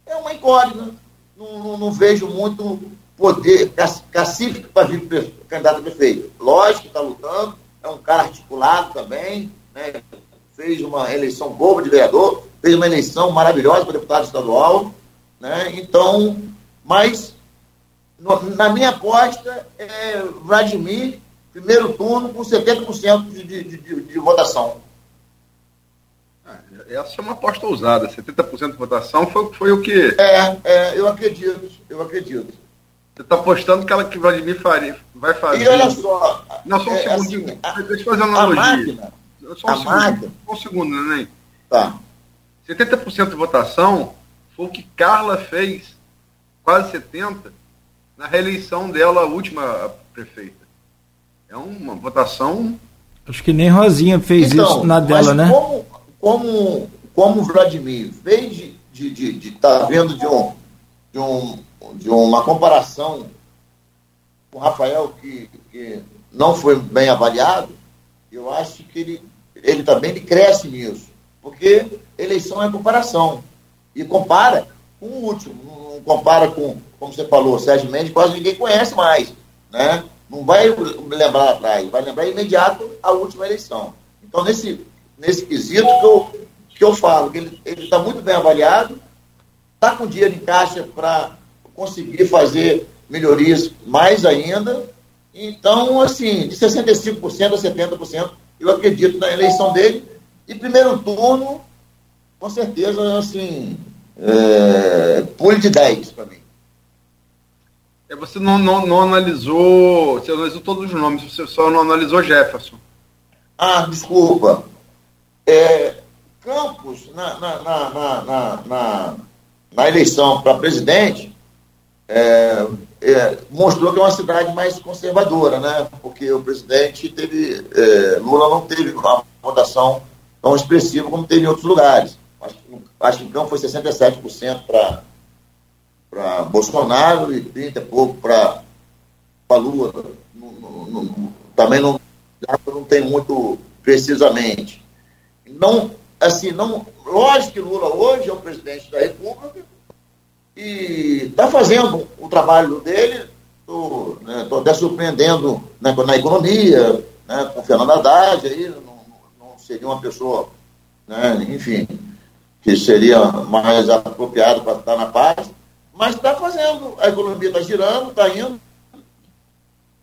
é uma incógnita. Não, não, não vejo muito poder cacife para vir candidato a prefeito. Lógico que está lutando, é um cara articulado também, né? fez uma eleição boa de vereador, fez uma eleição maravilhosa para deputado estadual. Né? Então, mas no, na minha aposta é Vladimir, primeiro turno, com 70% de, de, de, de votação. É, essa é uma aposta ousada, 70% de votação foi, foi o que. É, é, eu acredito, eu acredito. Você está apostando que ela que Vladimir faria, vai fazer. E olha só. Não, só um é, segundinho. Assim, a, Deixa eu fazer uma analogia. Máquina, só um a segundo, máquina. Só um segundo, neném. Tá. 70% de votação foi o que Carla fez, quase 70%, na reeleição dela, a última prefeita. É uma votação. Acho que nem Rosinha fez então, isso na dela, né? Como, como, como Vladimir fez de estar de, de, de tá vendo de um, de um de uma comparação com o Rafael, que, que não foi bem avaliado, eu acho que ele, ele também ele cresce nisso. Porque eleição é comparação. E compara com o último. Não compara com, como você falou, Sérgio Mendes, quase ninguém conhece mais. Né? não vai lembrar atrás, vai lembrar imediato a última eleição. Então, nesse, nesse quesito que eu, que eu falo, que ele está muito bem avaliado, está com dinheiro em caixa para conseguir fazer melhorias mais ainda. Então, assim, de 65% a 70%, eu acredito na eleição dele. E primeiro turno, com certeza, assim, é, pule de 10 para mim. É, você não, não, não, analisou, você analisou todos os nomes, você só não analisou Jefferson. Ah, desculpa. É, Campos, na, na, na, na, na eleição para presidente, é, é, mostrou que é uma cidade mais conservadora, né? Porque o presidente teve. É, Lula não teve uma votação tão expressiva como teve em outros lugares. Acho, acho que Campos foi 67% para Bolsonaro e 30 e pouco para Lula. Não, não, não, também não, não tem muito precisamente. Não, assim, não, lógico que Lula hoje é o presidente da República e está fazendo o trabalho dele, estou né, até surpreendendo né, na economia, né, com o Fernando Haddad, aí, não, não seria uma pessoa, né, enfim, que seria mais apropriado para estar na paz mas está fazendo, a economia está girando, está indo.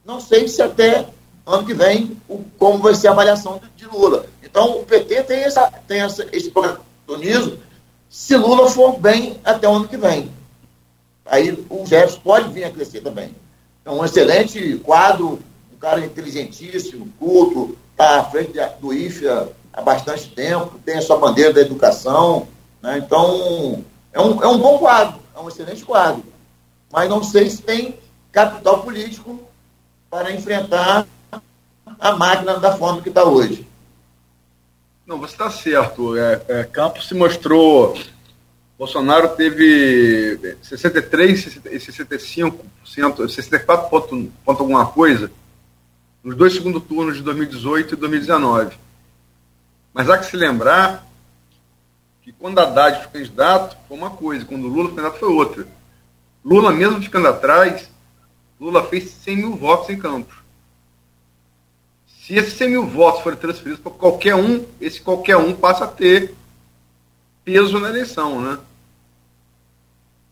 Não sei se até ano que vem o, como vai ser a avaliação de, de Lula. Então o PT tem, essa, tem essa, esse protagonismo se Lula for bem até o ano que vem. Aí o Jefferson pode vir a crescer também. É um excelente quadro, um cara inteligentíssimo, culto, está à frente do IFA há bastante tempo, tem a sua bandeira da educação. Né? Então, é um, é um bom quadro é um excelente quadro. Mas não sei se tem capital político para enfrentar a máquina da forma que está hoje. Não, você está certo. É, é, Campos se mostrou. Bolsonaro teve 63 e 65%, 64 ponto, ponto alguma coisa, nos dois segundos turnos de 2018 e 2019. Mas há que se lembrar que quando Haddad foi candidato foi uma coisa, quando Lula foi candidato foi outra. Lula, mesmo ficando atrás, Lula fez 100 mil votos em Campos. Se esses 100 mil votos forem transferidos para qualquer um, esse qualquer um passa a ter peso na eleição, né?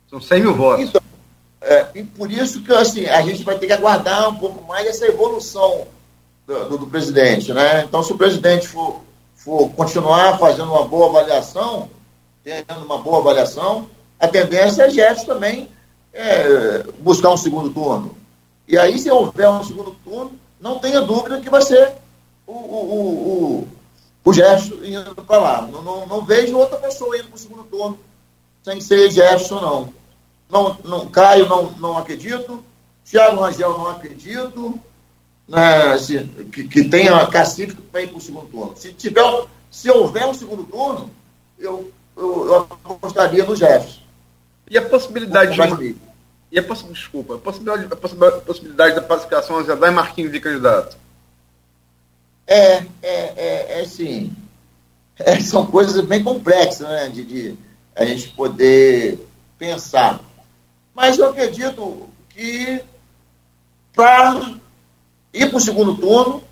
São 100 mil votos. Então, é, e por isso que assim, a gente vai ter que aguardar um pouco mais essa evolução do, do, do presidente. Né? Então, se o presidente for for continuar fazendo uma boa avaliação, tendo uma boa avaliação, a tendência é Jefferson também é, buscar um segundo turno. E aí, se houver um segundo turno, não tenha dúvida que vai ser o, o, o, o Jefferson indo para lá. Não, não, não, vejo outra pessoa indo para o segundo turno sem ser Jefferson, não. Não, não Caio, não, não acredito. Thiago Rangel, não acredito né, se, que, que tenha cacife para ir para o segundo turno. Se, tiver, se houver um segundo turno, eu, eu, eu apostaria no Jefferson. E a possibilidade de. E a poss, desculpa, a possibilidade, a possibilidade da pacificação já e Marquinhos de candidato? É, é, é, é sim. É, são coisas bem complexas, né? De, de a gente poder pensar. Mas eu acredito que para ir para o segundo turno,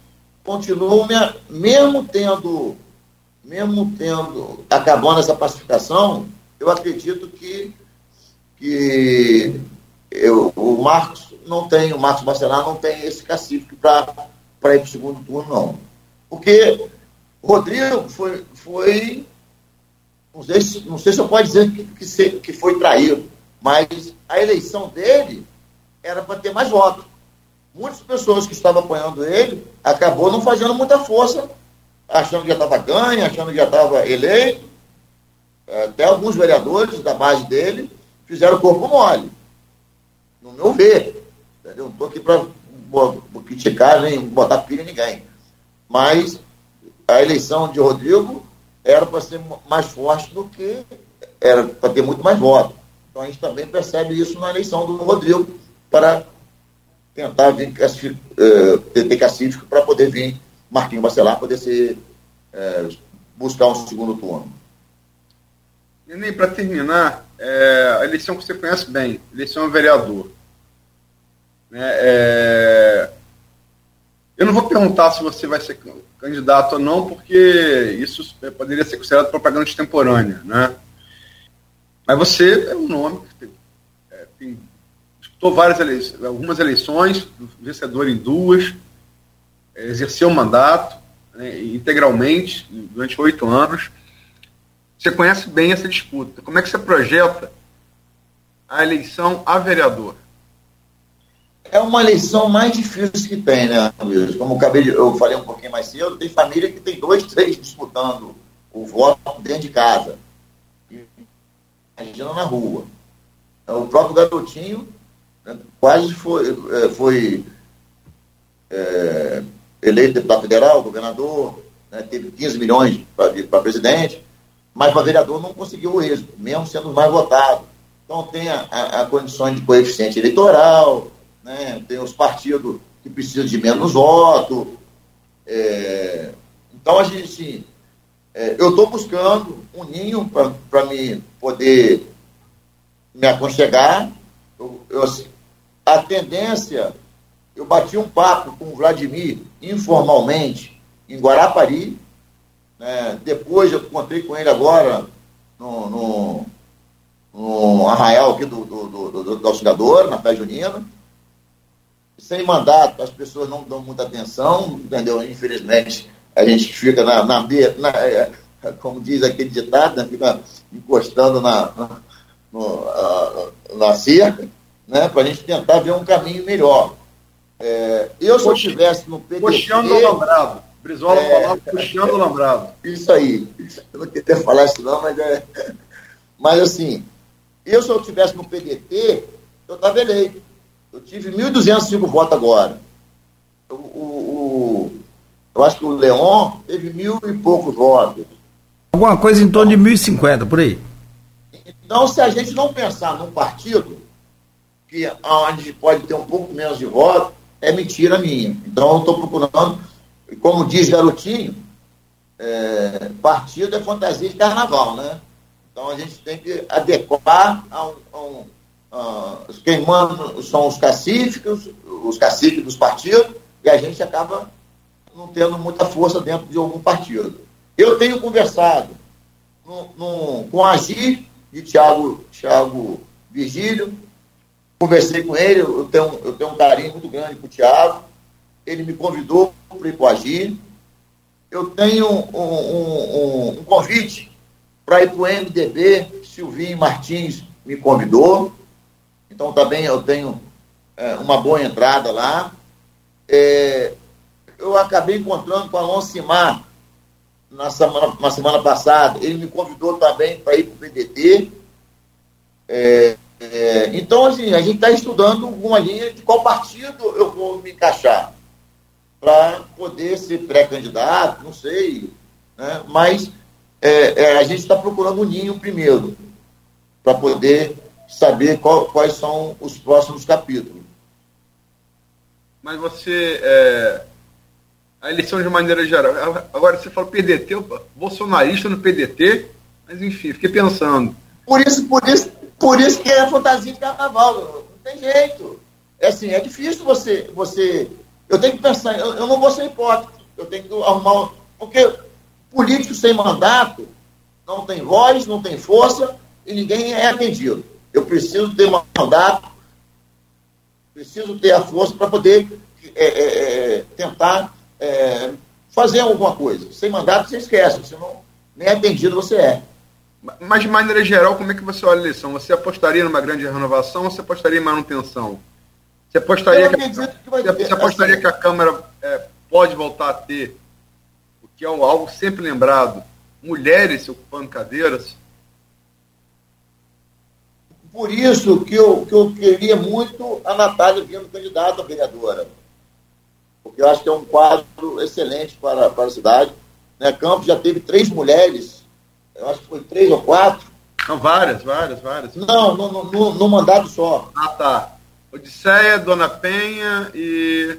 continuo, mesmo tendo, mesmo tendo, acabando essa pacificação, eu acredito que, que eu, o Marcos não tem, o Marcos Bacelar não tem esse cacife para ir para o segundo turno, não. Porque Rodrigo foi, foi não, sei se, não sei se eu posso dizer que, que, se, que foi traído, mas a eleição dele era para ter mais votos muitas pessoas que estavam apoiando ele acabou não fazendo muita força, achando que já estava ganho, achando que já estava eleito. Até alguns vereadores da base dele fizeram corpo mole. No meu ver. Entendeu? Não estou aqui para criticar nem botar pilha em ninguém. Mas a eleição de Rodrigo era para ser mais forte do que era para ter muito mais votos. Então a gente também percebe isso na eleição do Rodrigo para tentar vir uh, ter cacífico para poder vir Marquinhos Bacelar poder ser, uh, buscar um segundo turno. Nem para terminar, é, a eleição que você conhece bem, eleição a vereador. Né, é, Eu não vou perguntar se você vai ser candidato ou não, porque isso poderia ser considerado propaganda extemporânea, né? Mas você é um nome que é, tem disputou várias eleições, algumas eleições, vencedor em duas, é, exerceu o mandato né, integralmente durante oito anos. Você conhece bem essa disputa. Como é que você projeta a eleição a vereador? É uma eleição mais difícil que tem, né, Luiz? Como eu, acabei de, eu falei um pouquinho mais cedo, tem família que tem dois, três disputando o voto dentro de casa. Imagina na rua. O próprio garotinho né, quase foi, é, foi é, eleito deputado federal, governador, né, teve 15 milhões para presidente, mas para vereador não conseguiu o êxito, mesmo sendo mais votado. Então tem a, a, a condições de coeficiente eleitoral, né, tem os partidos que precisam de menos votos. É, então a gente, assim, é, eu estou buscando um ninho para me poder me aconchegar. Eu, eu, assim, a tendência, eu bati um papo com o Vladimir informalmente em Guarapari, né? depois eu encontrei com ele agora no, no, no arraial aqui do, do, do, do, do Auxiliador, na Pé Junina, sem mandato, as pessoas não dão muita atenção, entendeu? Infelizmente, a gente fica na, na, na é, como diz aquele ditado, né? fica encostando na, na, no, na cerca, né? para a gente tentar ver um caminho melhor. É, eu, se eu estivesse no PDT... Puxando o lambrado. Brizola é, falava puxando o lambrado. Isso aí. Eu não queria falar isso não, mas é... Mas, assim, eu, se eu estivesse no PDT, eu estava eleito. Eu tive 1.205 votos agora. O, o, o, eu acho que o Leon teve mil e poucos votos. Alguma coisa em torno de 1.050, por aí. Então, se a gente não pensar num partido que onde pode ter um pouco menos de votos, é mentira minha. Então, eu estou procurando, como diz Garotinho, é, partido é fantasia de carnaval, né? Então, a gente tem que adequar a um, a um uh, quem manda são os caciques, os caciques dos partidos, e a gente acaba não tendo muita força dentro de algum partido. Eu tenho conversado no, no, com a Agir de Tiago, Thiago Virgílio, conversei com ele, eu tenho, eu tenho um carinho muito grande com o Tiago, ele me convidou para ir para o Agir. Eu tenho um, um, um, um convite para ir para o MDB, Silvinho Martins me convidou. Então também eu tenho é, uma boa entrada lá. É, eu acabei encontrando com o Alonso Simar na semana, na semana passada. Ele me convidou também para ir para o PDT. É, é, então, assim, a gente está estudando uma linha de qual partido eu vou me encaixar para poder ser pré-candidato, não sei. Né? Mas é, é a gente está procurando o ninho primeiro, para poder saber qual, quais são os próximos capítulos. Mas você. A eleição de maneira geral. Agora você falou PDT, bolsonarista no PDT, mas enfim, fiquei pensando. Por isso, por isso, por isso que é fantasia de carnaval. Não tem jeito. É assim, é difícil você. você eu tenho que pensar, eu, eu não vou ser hipócrita. Eu tenho que arrumar. Porque político sem mandato não tem voz, não tem força e ninguém é atendido. Eu preciso ter mandato, preciso ter a força para poder é, é, é, tentar é, fazer alguma coisa. Sem mandato, você esquece, senão nem atendido você é. Mas, de maneira geral, como é que você olha a eleição? Você apostaria numa grande renovação ou você apostaria em manutenção? Você apostaria, que, que, você apostaria assim, que a Câmara é, pode voltar a ter, o que é algo sempre lembrado, mulheres ocupando cadeiras? Por isso que eu, que eu queria muito a Natália vindo candidata a vereadora. Porque eu acho que é um quadro excelente para, para a cidade. Né? Campos já teve três mulheres eu acho que foi três ou quatro. Não, várias, várias, várias. Não, no, no, no, só. Ah, tá. Odisseia, Dona Penha e.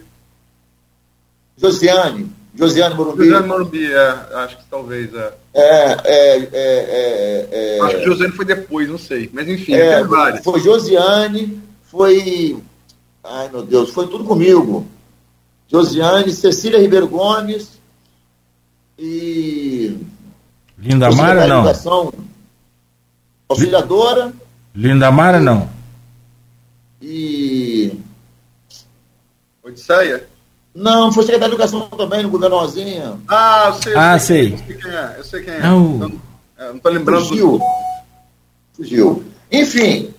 Josiane. Josiane Morumbi. Josiane Morumbi, é, acho que talvez é. É, é, é, é, é Acho que Josiane foi depois, não sei. Mas enfim, é, várias. Foi Josiane, foi. Ai meu Deus, foi tudo comigo. Josiane, Cecília Ribeiro Gomes e. Linda Mara, não. Auxiliadora. Linda Mara, não. E. Odisseia? Não, foi secretário de Educação também, no governo Rosinha. Ah, eu sei. Eu ah, sei. sei. Eu sei quem é. Eu sei quem é. Não. É, tô lembrando. Fugiu. Fugiu. Enfim,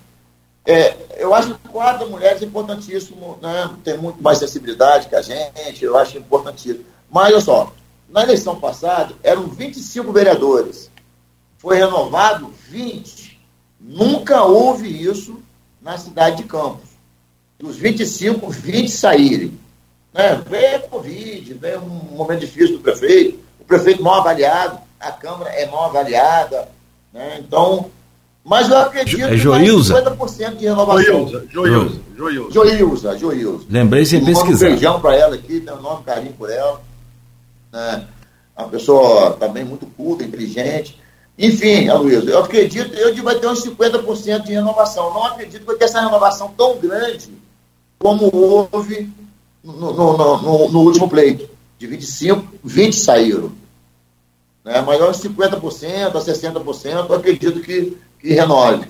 é, eu acho que quatro mulheres é importantíssimo, né? tem muito mais sensibilidade que a gente, eu acho importantíssimo. Mas, olha só, na eleição passada eram 25 vereadores, foi renovado 20. Nunca houve isso na cidade de Campos. Dos 25, 20 saírem. Né? A Covid, veio um momento difícil do prefeito, o prefeito mal avaliado, a Câmara é mal avaliada. Né? Então, mas eu acredito é Joilza? que 50% de renovação. Joilza, Joilza, Joilza. Joilza, Joilza. Lembrei sem pesquisar. Um beijão para ela aqui, tenho um enorme carinho por ela. Né? Uma pessoa também muito culta, inteligente. Enfim, Aloysio, eu acredito que vai ter uns 50% de renovação. Não acredito que vai ter essa renovação tão grande como houve no, no, no, no último pleito. De 25, 20 saíram. Né? Mas uns 50% a 60%, eu acredito que, que renove.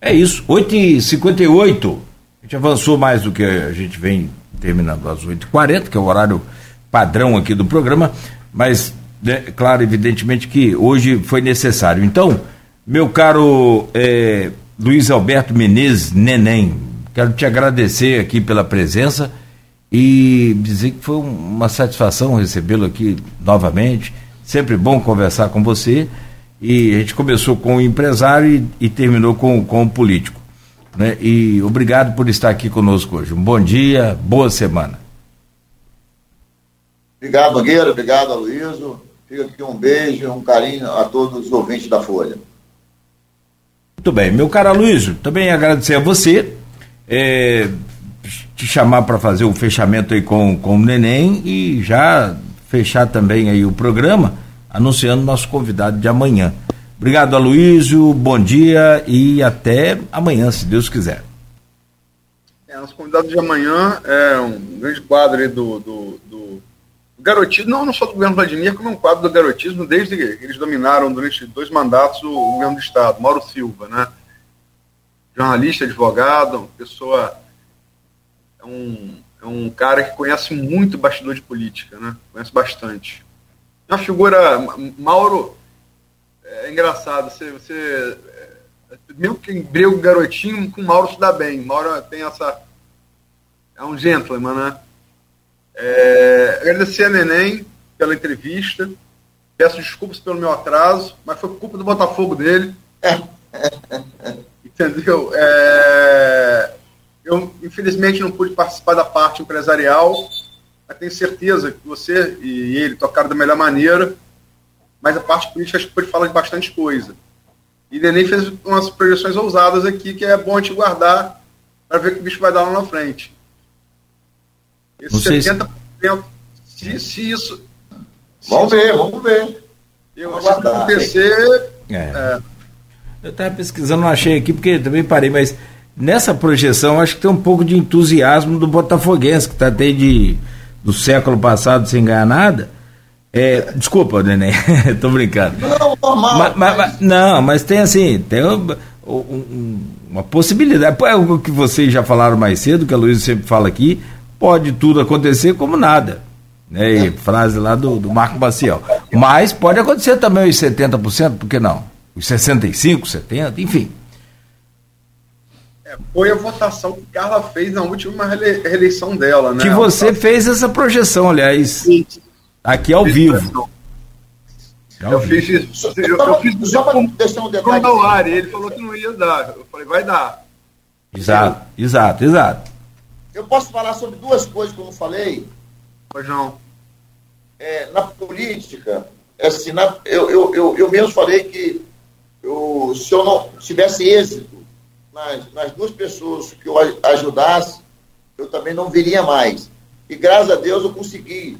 É isso, 8h58. A gente avançou mais do que a gente vem terminando às 8h40, que é o horário padrão aqui do programa, mas, né, claro, evidentemente que hoje foi necessário. Então, meu caro é, Luiz Alberto Menezes Neném, quero te agradecer aqui pela presença e dizer que foi uma satisfação recebê-lo aqui novamente. Sempre bom conversar com você. E a gente começou com o empresário e, e terminou com, com o político. Né? E obrigado por estar aqui conosco hoje. Um bom dia, boa semana. Obrigado, Nogueira. Obrigado, Aloysio. Fica aqui um beijo, um carinho a todos os ouvintes da Folha. Muito bem. Meu caro Aloysio, também agradecer a você. É, te chamar para fazer o fechamento aí com, com o Neném e já fechar também aí o programa, anunciando nosso convidado de amanhã. Obrigado, Aloysio, bom dia e até amanhã, se Deus quiser. É, nosso convidado de amanhã é um grande quadro do, do, do garotismo, não, não só do governo Vladimir, como é um quadro do garotismo desde que eles dominaram durante dois mandatos o governo do Estado, Mauro Silva, né? Jornalista, advogado, pessoa é um, é um cara que conhece muito bastidor de política, né? Conhece bastante. É uma figura. Mauro. É engraçado, você. você é, mesmo que embreu garotinho, com Mauro se dá bem. Mauro tem essa. É um gentleman, né? É, agradecer a Neném pela entrevista. Peço desculpas pelo meu atraso, mas foi culpa do Botafogo dele. Entendeu? É, eu, infelizmente, não pude participar da parte empresarial, mas tenho certeza que você e ele tocaram da melhor maneira. Mas a parte política acho que pode falar de bastante coisa. E Neném fez umas projeções ousadas aqui que é bom a gente guardar para ver o que o bicho vai dar lá na frente. Esse 70%, se, se isso. Se vamos isso, ver, vamos ver. Eu acho que acontecer. É. É. Eu estava pesquisando, não achei aqui, porque também parei, mas nessa projeção acho que tem um pouco de entusiasmo do Botafoguense, que está desde do século passado sem ganhar nada. É, desculpa, Neném, tô brincando. Não, normal. Mas, mas, mas, não, mas tem assim, tem um, um, uma possibilidade. É o que vocês já falaram mais cedo, que a Luísa sempre fala aqui, pode tudo acontecer como nada. Né? Frase lá do, do Marco Baciel. Mas pode acontecer também os 70%, por que não? Os 65%, 70%, enfim. É, foi a votação que Carla fez na última reeleição dela, né? Que você fez essa projeção, aliás, Sim. aqui ao vivo. Eu fiz isso. Eu, eu fiz isso só para deixar um detalhe. ele falou que não ia dar. Eu falei, vai dar. Exato, exato, exato. Eu posso falar sobre duas coisas que eu não falei? Pois não. É, na política, assim, na, eu, eu, eu, eu mesmo falei que eu, se eu não tivesse êxito nas, nas duas pessoas que eu ajudasse, eu também não viria mais. E graças a Deus eu consegui.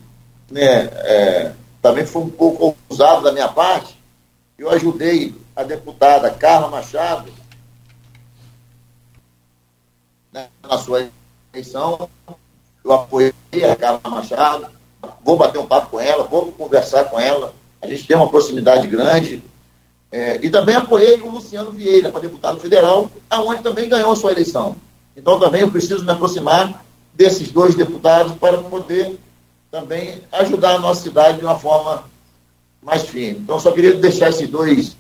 Né, é, também foi um pouco ousado da minha parte. Eu ajudei a deputada Carla Machado né, na sua eleição. Eu apoiei a Carla Machado, vou bater um papo com ela, vou conversar com ela. A gente tem uma proximidade grande. É, e também apoiei o Luciano Vieira para deputado federal, aonde também ganhou a sua eleição. Então também eu preciso me aproximar desses dois deputados para poder também ajudar a nossa cidade de uma forma mais firme. Então só queria deixar esses dois,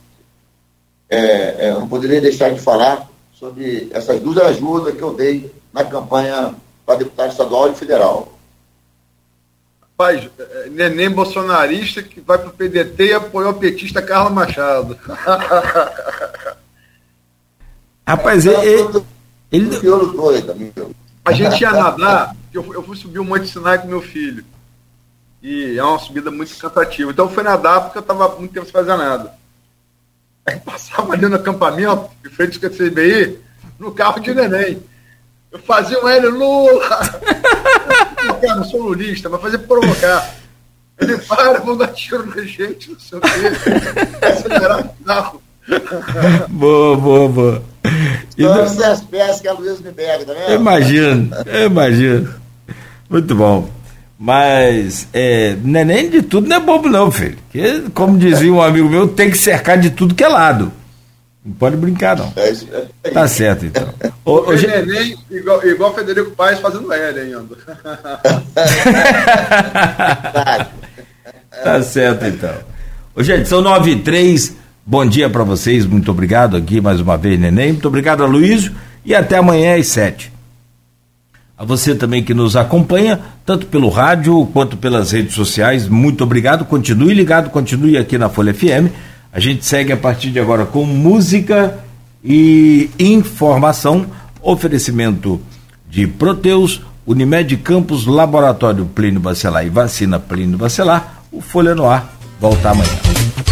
é, é, não poderia deixar de falar sobre essas duas ajudas que eu dei na campanha para deputado estadual e federal. Rapaz, é, neném bolsonarista que vai para o PDT e apoiou a petista Carla Machado. Rapaz, é, ele. ele... A gente ia nadar, eu, eu fui subir um monte de Sinai com meu filho. E é uma subida muito cansativa. Então eu fui nadar porque eu estava muito tempo sem fazer nada. Aí passava ali no acampamento, em frente ao CBI, no carro de neném. Eu fazia um L Lula! Eu não sou lulista, mas fazer provocar. Ele para, vão dar tiro na gente, não sei o quê. Acelerar o carro. boa, boa, boa. E São essas peças que a Luiz me pega, tá vendo? Imagino, imagino. Muito bom. Mas é, neném de tudo não é bobo, não, filho. Porque, como dizia um amigo meu, tem que cercar de tudo que é lado. Não pode brincar, não. É isso, é. Tá certo, então. Hoje... Neném, igual, igual Federico Paes fazendo L ainda. tá certo, então. Ô, gente, são nove e três. Bom dia para vocês. Muito obrigado aqui mais uma vez, Neném. Muito obrigado, Luísio. E até amanhã às sete. A você também que nos acompanha, tanto pelo rádio quanto pelas redes sociais, muito obrigado. Continue ligado, continue aqui na Folha FM. A gente segue a partir de agora com música e informação. Oferecimento de Proteus, Unimed Campos, Laboratório Plínio Bacelar e Vacina Plínio Bacelar. O Folha no Ar volta amanhã.